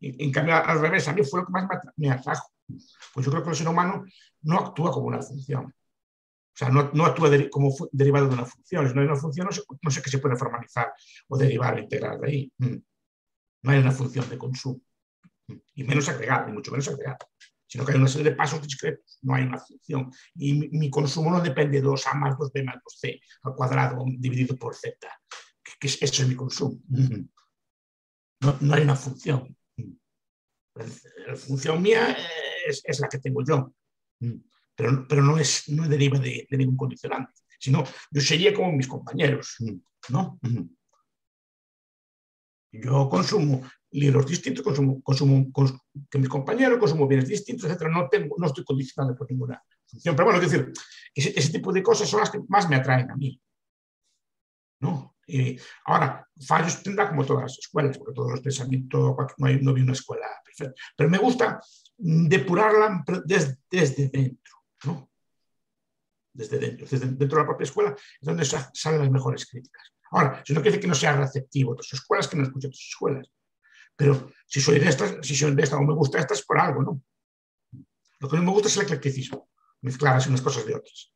Y, en cambio, al revés, a mí fue lo que más me atrajo. Pues yo creo que el ser humano no actúa como una función. O sea, no, actúa como derivado de una función. Si no hay una función, no sé, qué se puede formalizar o derivar integrar de ahí. Mm. No hay una función de consumo. Mm. Y menos agregada, ni mucho menos agregada sino que hay una serie de pasos discretos, no hay una función. Y mi, consumo no depende de 2A más 2B más 2C al cuadrado dividido por Z, que, eso es mi consumo. No, no hay una función. La función mía es, es, la que tengo yo, pero, pero no, es, no deriva de, de ningún condicionante, sino yo sería como mis compañeros, ¿no? Yo consumo libros distintos, consumo, consumo, que mis compañeros, consumo bienes distintos, etc. No, tengo, no estoy condicionado por ninguna función. Pero bueno, es decir, ese, ese, tipo de cosas son las que más me atraen a mí. ¿no? Y ahora, fallos tendrá como todas las escuelas, porque todos los pensamientos, no, hay, no hay una escuela perfecta. Pero me gusta depurarla desde, desde dentro. ¿no? Desde dentro, desde dentro de la propia escuela, es donde salen las mejores críticas. Ahora, eso no quiere decir que no sea receptivo otras escuelas, que no escuche otras escuelas. Pero si soy de estas, si soy de esta o me gusta esta es por algo, ¿no? Lo que no me gusta es el eclecticismo, mezclar unas cosas de otras.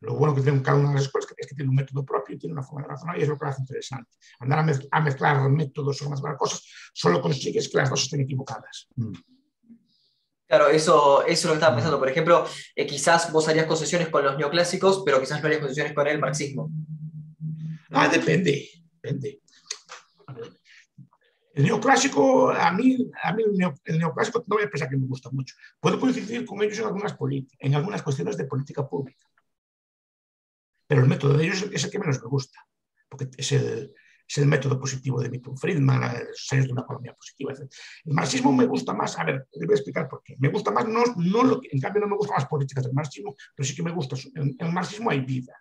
Lo bueno que tiene cada una de las escuelas es que tiene un método propio y tiene una forma de razonar y es lo que lo hace interesante. Andar a, mezclar métodos o más cosas solo consigues que las dos estén equivocadas. Mm. Claro, eso, eso es lo que estaba pensando. Por ejemplo, eh, quizás vos harías concesiones con los neoclásicos, pero quizás no harías concesiones con el marxismo. Ah, depende, depende. El neoclásico, a mí, a mí el, neoclásico no voy a pensar que me gusta mucho. Puedo coincidir con ellos en algunas, en algunas cuestiones de política pública. Pero el método de ellos es el que menos me gusta, porque es el, es el método positivo de Milton Friedman, los ensayos de una economía positiva. El marxismo me gusta más, a ver, le voy a explicar por qué. Me gusta más, no, no lo, en cambio no me gustan las políticas del marxismo, pero sí que me gusta. En, el marxismo hay vida.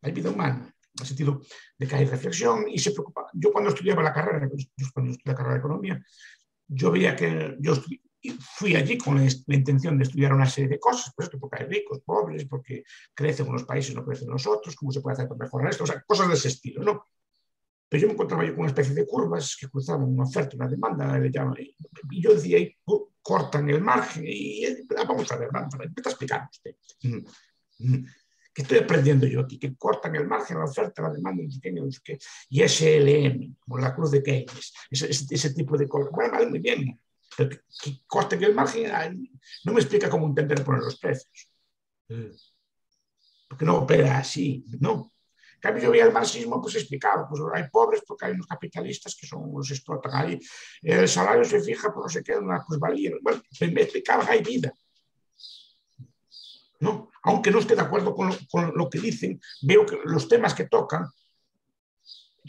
Hay vida humana, en el sentido de que hay reflexión y se preocupa. Yo cuando estudiaba la carrera, yo cuando estudié la carrera de economía, yo veía que yo fui allí con la, intención de estudiar una serie de cosas, pues porque hay ricos, pobres, porque crecen unos países, no crecen los otros, cómo se puede hacer para mejorar esto, o sea, cosas de ese estilo, ¿no? Pero yo me encontraba yo con una especie de curvas que cruzaban una oferta, una demanda, le llaman, y yo decía, y cortan el margen, y ah, vamos a ver, vamos a ver, me está explicando usted. Mm, mm, ¿Qué estoy aprendiendo yo aquí? Que cortan el margen, la oferta, la demanda, qué, qué. Y SLM, como la cruz de Keynes, ese, ese, tipo de cosas. Bueno, vale, muy bien, que coste que el margen no me explica cómo intentar poner los precios. Porque no opera así, ¿no? En cambio, yo veía el marxismo, pues explicaba, pues hay pobres porque hay unos capitalistas que son los explotan ahí, el salario se fija por no se queda una plusvalía. Bueno, me explicaba, hay vida. ¿no? Aunque no esté de acuerdo con lo, con lo, que dicen, veo que los temas que tocan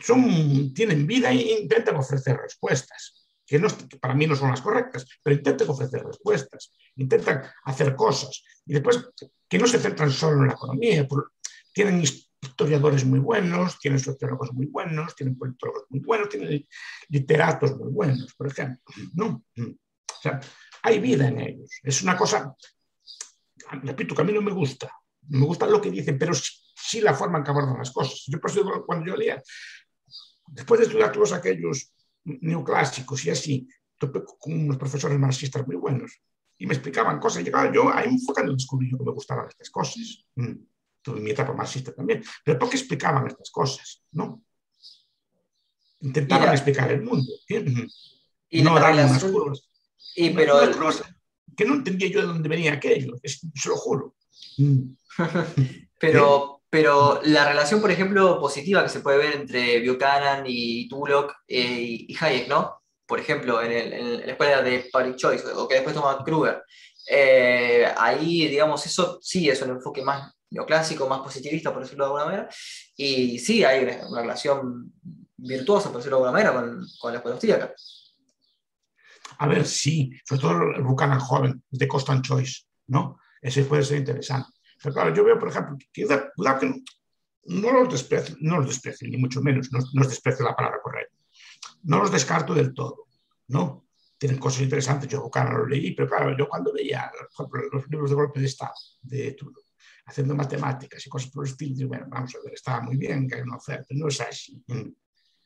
son, tienen vida e intentan ofrecer respuestas que, no, para mí no son las correctas, pero intentan ofrecer respuestas, intentan hacer cosas. Y después, que no se centran solo en la economía, tienen historiadores muy buenos, tienen sociólogos muy buenos, tienen politólogos muy buenos, tienen literatos muy buenos, por ejemplo. ¿no? O sea, hay vida en ellos. Es una cosa, repito, que a mí no me gusta. No me gusta lo que dicen, pero sí, la forma en que abordan las cosas. Yo, por eso, cuando yo leía, después de estudiar todos aquellos neoclásicos y así, topé con unos profesores marxistas muy buenos y me explicaban cosas. Llegaba yo ahí enfocando descubrí que me gustaban estas cosas. Mm. Tuve mi etapa marxista también, pero porque explicaban estas cosas, ¿no? Intentaban explicar el mundo. Y no darle unas curvas. Y pero que no entendía yo de dónde venía aquello, se lo juro. Mm. [laughs] pero pero la relación, por ejemplo, positiva que se puede ver entre Buchanan y Tullock eh, y Hayek, ¿no? Por ejemplo, en, la escuela de Public Choice, o que después toma Kruger. Eh, ahí, digamos, eso sí es un enfoque más neoclásico, más positivista, por decirlo de alguna manera. Y sí, hay una, relación virtuosa, por decirlo de alguna manera, con, con la escuela austríaca. A ver, sí, sobre todo el Buchanan joven, de Constant Choice, ¿no? Ese puede ser interesante. Pero claro, yo veo, por ejemplo, que no los desprecio, no los desprecio, ni mucho menos, no, no desprecio la palabra correcta. No los descarto del todo, ¿no? Tienen cosas interesantes, yo no lo leí, pero claro, yo cuando veía, por ejemplo, los libros de golpe de Estado, de Tudo, haciendo matemáticas y cosas por el estilo, digo, bueno, vamos a ver, estaba muy bien que hay una oferta, no es así.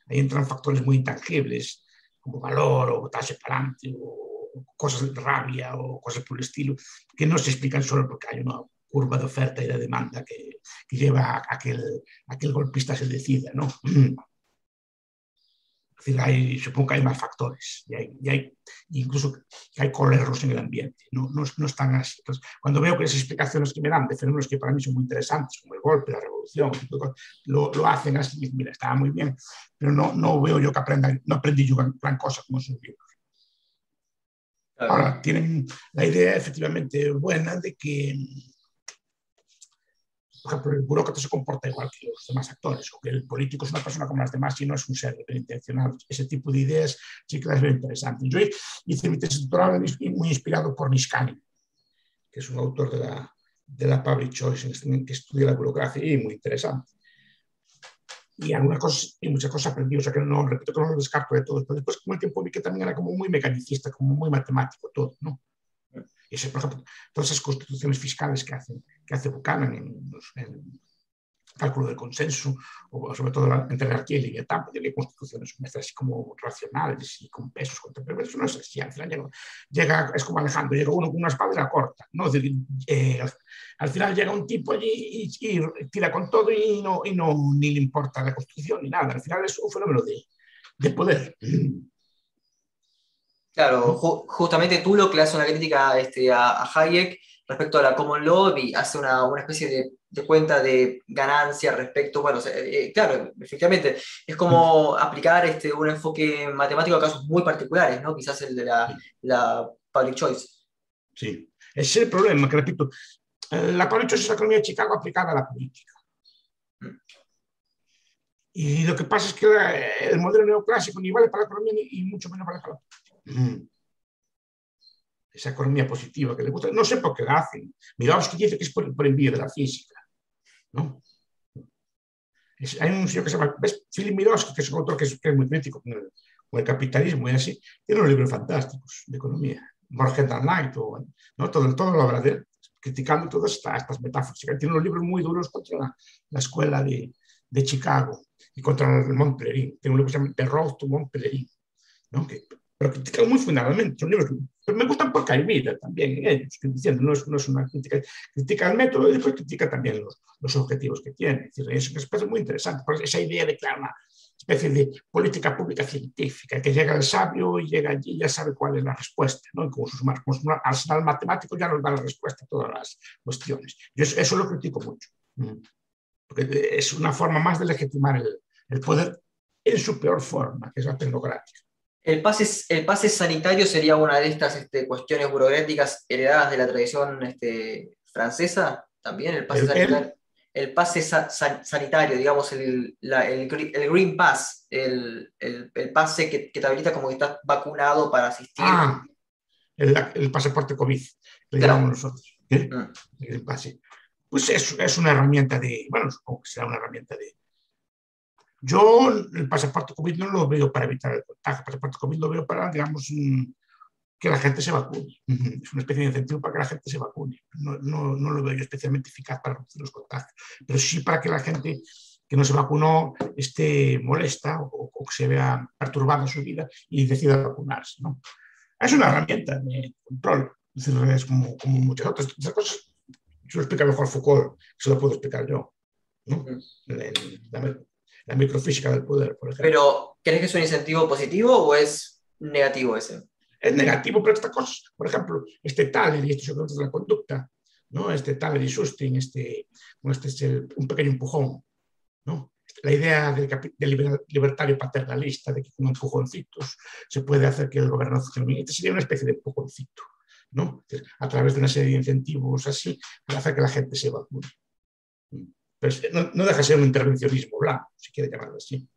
Ahí entran factores muy intangibles, como valor o tasa para o cosas de rabia o cosas por el estilo, que no se explican solo porque hay una curva de oferta y de demanda que, que lleva a que el, a que el golpista se decida, ¿no? [clears throat] Es decir, hay, supongo que hay más factores y hay, y hay incluso que hay colerros en el ambiente, no, no, no están así. Entonces, cuando veo que esas explicaciones que me dan de fenómenos que para mí son muy interesantes, como el golpe, la revolución, lo, lo hacen así, mira, estaba muy bien, pero no, no veo yo que aprendan, no aprendí yo gran, cosa como libros. Ahora, tienen la idea efectivamente buena de que por ejemplo, el burócrata se comporta igual que los demás actores, o que el político es una persona como las demás y no es un ser intencional. Ese tipo de ideas sí que las veo interesantes. Yo hice mi tesis doctoral muy inspirado por Niskanen, que es un autor de la, de la Public Choice, que estudia la burocracia y muy interesante. Y, algunas cosas, y muchas cosas aprendí, o sea que no, repito que no lo descarto de todo. Pero después, con el tiempo vi que también era como muy mecanicista, como muy matemático todo, ¿no? Ese, por ejemplo, todas esas constituciones fiscales que, hacen, que hace Buchanan en, en cálculo del consenso, o sobre todo entre anarquía y libertad, tiene constituciones así como racionales y con pesos, pero eso no es así, al final llega, llega, es como Alejandro, llega uno con una espada y la corta, ¿no? Es decir, eh, al final llega un tipo allí y, y, tira con todo y, no, y no ni le importa la constitución ni nada, al final es un fenómeno de, de poder. Claro, justamente tú lo que le hace una crítica este, a, Hayek respecto a la common law y hace una, una especie de, cuenta de ganancia respecto, bueno, eh, claro, efectivamente, es como aplicar este, un enfoque matemático a casos muy particulares, ¿no? Quizás el de la, la public choice. Sí, ese es el problema, que repito, la public choice es la economía de Chicago aplicada a la política. Mm. Y lo que pasa es que el modelo neoclásico ni vale para la economía y mucho menos para la Esa economía positiva que le gusta, no sé por qué la hacen. Mirovsky dice que es por, por envío de la física. ¿no? hay un señor que se llama, ¿ves? Philip Mirovsky, que es un autor que es, muy crítico con el, con el, capitalismo y así, tiene unos libros fantásticos de economía. Morgan and Light, o, ¿no? todo, todo lo habla de él, criticando todas estas, estas metáforas. Tiene unos libros muy duros contra la, la escuela de, de Chicago y contra el Mont Pelerin. Tiene un libro que se llama The Road to Mont Pelerin, ¿no? que, pero critican muy fundamentalmente. Son libros que me gustan porque hay vida también en ellos, diciendo, no es, no es una crítica, critica el método y después critica también los, los objetivos que tiene. Es, decir, es una especie muy interesante, esa idea de crear una especie de política pública científica, que llega el sabio y llega allí y ya sabe cuál es la respuesta, ¿no? Y con sus, con su arsenal matemático ya nos da la respuesta a todas las cuestiones. Yo eso, eso lo critico mucho. Mm porque es una forma más de legitimar el, el poder en su peor forma, que es la tecnocrática. El pase, el pase sanitario sería una de estas este, cuestiones burocráticas heredadas de la tradición este, francesa, también el pase sanitario. El, pase sanitario, digamos, el, la, el, Green Pass, el, pase que, que, te habilita como que estás vacunado para asistir. Ah, el, pasaporte COVID, lo llamamos nosotros. ¿eh? Mm. El Pass, pues es, es, una herramienta de, bueno, supongo que será una herramienta de... Yo el pasaporte COVID no lo veo para evitar el contagio, el pasaporte COVID lo veo para, digamos, que la gente se vacune. Es una especie de incentivo para que la gente se vacune. No, no, no lo veo yo especialmente eficaz para reducir los contagios, pero sí para que la gente que no se vacunó esté molesta o, que se vea perturbada su vida y decida vacunarse. ¿no? Es una herramienta de control, es, como, como muchas otras, otras cosas se lo explica mejor Foucault, se lo puedo explicar yo. ¿no? La, microfísica del poder, por ejemplo. Pero, ¿crees que es un incentivo positivo o es negativo ese? Es negativo, pero esta cosa, por ejemplo, este Thaler y estos de la conducta, ¿no? este Thaler y Sustin, este, este es un pequeño empujón. ¿no? La idea del, del, libertario paternalista de que con empujoncitos se puede hacer que el gobierno funcione. Este sería una especie de empujoncito. ¿no? A través de una serie de incentivos así, para hacer que la gente se vacune. Pues no, no, deja de ser un intervencionismo blanco, si quiere llamarlo así.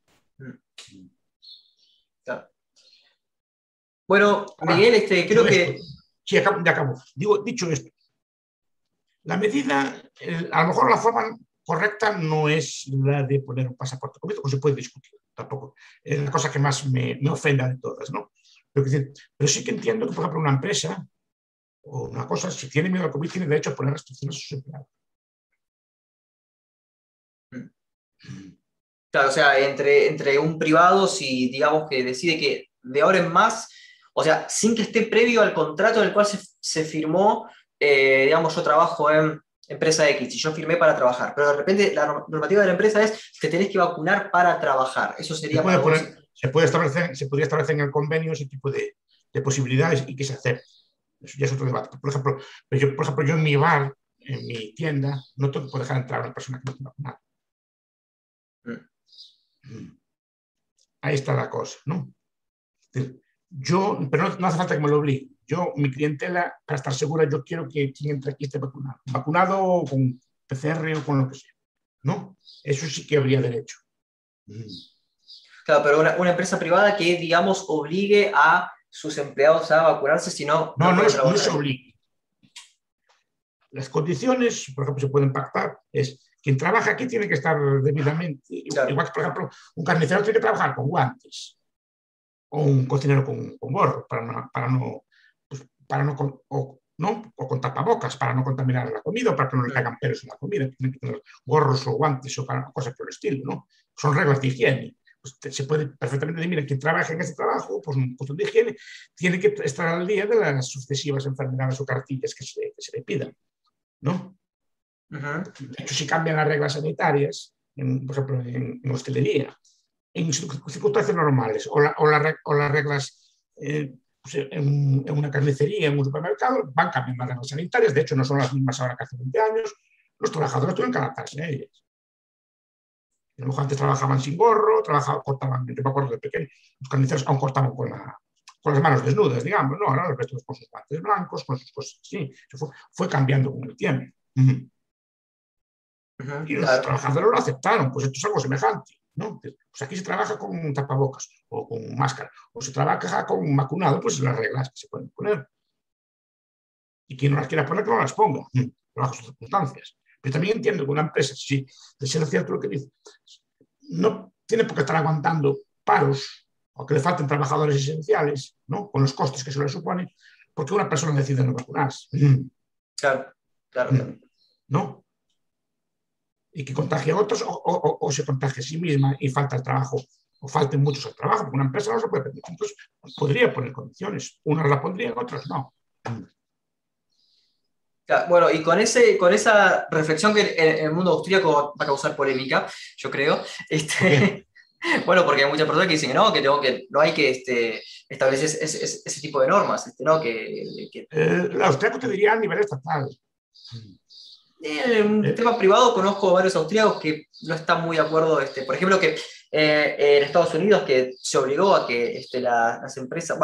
Bueno, ah, Miguel, este, creo que... Sí, acabo, ya acabo. Digo, dicho esto, la medida, a lo mejor la forma correcta no es la de poner un pasaporte completo, pues se puede discutir tampoco. Es la cosa que más me, me ofenda de todas, ¿no? Pero, pero, sí que entiendo que, por ejemplo, una empresa o una cosa, si tiene miedo al COVID, tiene derecho a poner restricciones a sus empleados. Claro, o sea, entre, entre un privado, si digamos que decide que de ahora en más, o sea, sin que esté previo al contrato en el cual se, se firmó, eh, digamos, yo trabajo en empresa X y yo firmé para trabajar, pero de repente la normativa de la empresa es que tenés que vacunar para trabajar. Eso sería... Se puede, se puede establecer, se podría establecer en el convenio ese tipo de, de posibilidades y que se acepte. Eso ya es otro debate. Por ejemplo, yo, por ejemplo, yo en mi bar, en mi tienda, no tengo que dejar entrar a una persona que no tiene nada. Mm. Ahí está la cosa, ¿no? Yo, pero no, hace falta que me lo obligue. Yo, mi clientela, para estar segura, yo quiero que quien entre aquí esté vacunado. Vacunado con PCR o con lo que sea. ¿No? Eso sí que habría derecho. Mm. Claro, pero una, una empresa privada que, digamos, obligue a sus empleados a vacunarse, si no... No, no, no, se obliga. Las condiciones, por ejemplo, se pueden pactar, es quien trabaja aquí tiene que estar debidamente. Igual que, por ejemplo, un carnicero tiene que trabajar con guantes, o un cocinero con, con gorro, para no, para no, pues, para no, o, ¿no? o con tapabocas, para no contaminar la comida, o para que no le caigan pelos en la comida. Tienen que tener gorros o guantes o cosas por el estilo. ¿no? Son reglas de higiene pues se puede perfectamente decir, mira, quien trabaja en ese trabajo, pues un cuestión de higiene, tiene que estar al día de las sucesivas enfermedades o cartillas que se, que se le pidan, ¿no? De hecho, si cambian las reglas sanitarias, por ejemplo, en, hostelería, en circunstancias normales, o, o, o las reglas eh, pues, en, en, una carnicería, en un supermercado, van cambiando las reglas sanitarias, de hecho no son las mismas ahora que hace 20 años, los trabajadores tienen que adaptarse a ellas. A lo mejor antes trabajaban sin gorro, trabajaban, cortaban, yo me acuerdo de pequeño, los carniceros aún cortaban con, con las manos desnudas, digamos, ¿no? Ahora los ves con sus guantes blancos, con sus cosas así. Fue, fue, cambiando con el tiempo. Y los trabajadores lo aceptaron, pues esto es algo semejante. ¿no? Pues aquí se trabaja con tapabocas o con máscara, o se trabaja con vacunado, pues las reglas que se pueden poner. Y quien no las quiera poner, que no las ponga, bajo sus circunstancias. Pero también entiendo que una empresa, si de ser cierto lo que dice, no tiene por qué estar aguantando paros o que le falten trabajadores esenciales, ¿no? con los costes que eso le supone, porque una persona decide no vacunarse. Claro, claro. ¿No? Y que contagie a otros o, se contagie a sí misma y falta el trabajo o falten muchos al trabajo, porque una empresa no se puede permitir. Entonces, podría poner condiciones. Unas la pondrían, otras no. Bueno, y con, ese, con esa reflexión que en el mundo austríaco va a causar polémica, yo creo, este, [laughs] bueno, porque hay muchas personas que dicen que no, que, tengo que no hay que este, establecer ese, ese, tipo de normas, este, ¿no? Que, que... Eh, la austríaco te diría a nivel estatal. En eh. tema privado conozco varios austríacos que no están muy de acuerdo, este, por ejemplo, que eh, en Estados Unidos que se obligó a que este, las empresas,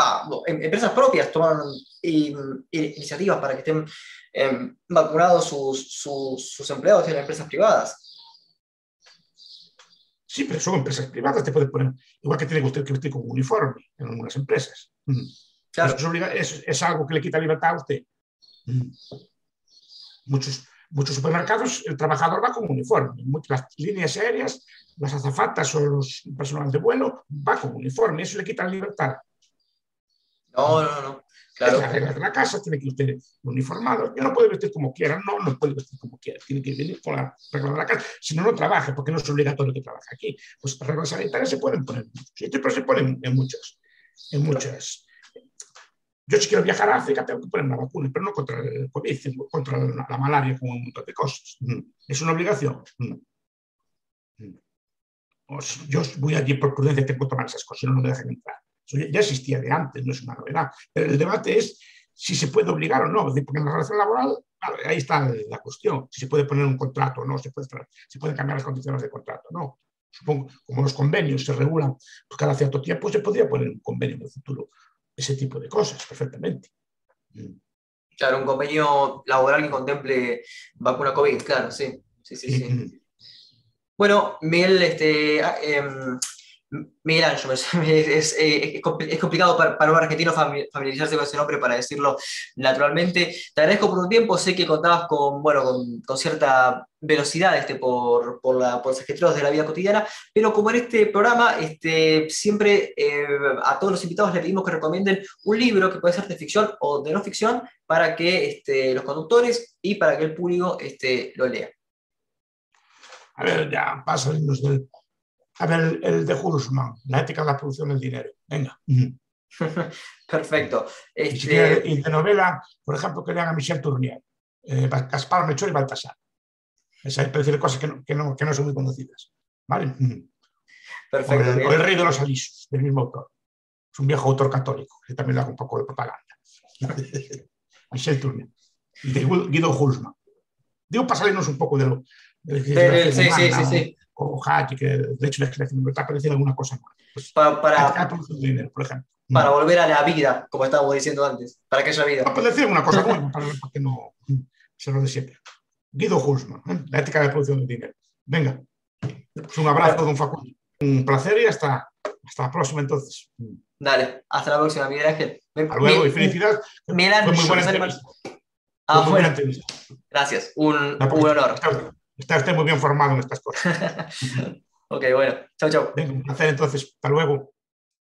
em, empresas propias tomaron iniciativas para que estén em, vacunados sus, sus, empleados en las empresas privadas. Sí, pero son empresas privadas, te pueden poner, igual que tiene usted que vestir con un uniforme en algunas empresas. Claro. es, es, algo que le quita libertad a usted. Muchos, muchos supermercados el trabajador va con uniforme. Las líneas aéreas, las azafatas o los personal de vuelo va con uniforme. Eso le quita la libertad. No, no, no. Claro. Las reglas de la casa tiene que usted uniformado. Ya no puede vestir como quiera. No, no puede vestir como quiera. Tiene que venir con la regla de la casa. Si no, no trabaja, porque no es obligatorio que trabaje aquí. Pues las reglas sanitarias se pueden poner en muchos sitios, pero se ponen en muchas. En muchas yo si quiero viajar a África tengo que poner una vacuna, pero no contra el COVID, contra la, malaria con un montón de cosas. Mm. Es una obligación. Mm. Mm. Yo voy allí por prudencia, tengo que tomar esas cosas, no, no me dejan entrar. Eso ya existía de antes, no es una novedad. Pero el debate es si se puede obligar o no, porque en la relación laboral, ahí está la cuestión, si se puede poner un contrato o no, se, puede, se pueden cambiar las condiciones de contrato no. Supongo, como los convenios se regulan pues cada cierto tiempo, se podría poner un convenio en el futuro ese tipo de cosas perfectamente. Claro, un convenio laboral que contemple vacuna COVID, claro, sí. sí, sí, sí. [laughs] Bueno, Miguel, este, ah, em, Miguel [laughs] Ángel, es, complicado para, un argentino familiarizarse con ese nombre, para decirlo naturalmente. Te agradezco por un tiempo, sé que contabas con, bueno, con, cierta velocidad este, por, por, por los objetivos de la vida cotidiana, pero como en este programa, este, siempre eh, a todos los invitados les pedimos que recomienden un libro que puede ser de ficción o de no ficción para que este, los conductores y para que el público este, lo lea. A ver, ya pasa del a ver, el, de Hursman, la ética de la producción del dinero. Venga. [laughs] Perfecto. Este... Y, de novela, por ejemplo, que lean a Michel Tournier, eh, Gaspar Melchor y Baltasar. Es decir cosas que no, que, no, que no, son muy conocidas. ¿Vale? Perfecto. O el, Rey de los Alisos, del mismo autor. Es un viejo autor católico, que también le hago un poco de propaganda. [laughs] Michel Tournier. Y de Guido Hulsman. Digo, para salirnos un poco de lo. De, de, sí, sí, sí, sí o hack, que de hecho la de está pareciendo alguna cosa más. Pues, para, para, dinero, por ejemplo. Para volver a la vida, como estábamos diciendo antes, para que haya vida. Pues decir una cosa buena, para, para, que no se lo de siempre. Guido Hulsman, ¿eh? la ética de la producción del dinero. Venga, pues un abrazo, don Facundo. Un placer y hasta, hasta la próxima entonces. Dale, hasta la próxima, Miguel Ángel. Hasta luego y felicidades. Miguel Ángel, muy buena entrevista. Ah, bueno. Gracias, un, un honor. Está usted muy bien formado en estas cosas. [laughs] ok, bueno. Chao, chao. un placer entonces. Hasta luego.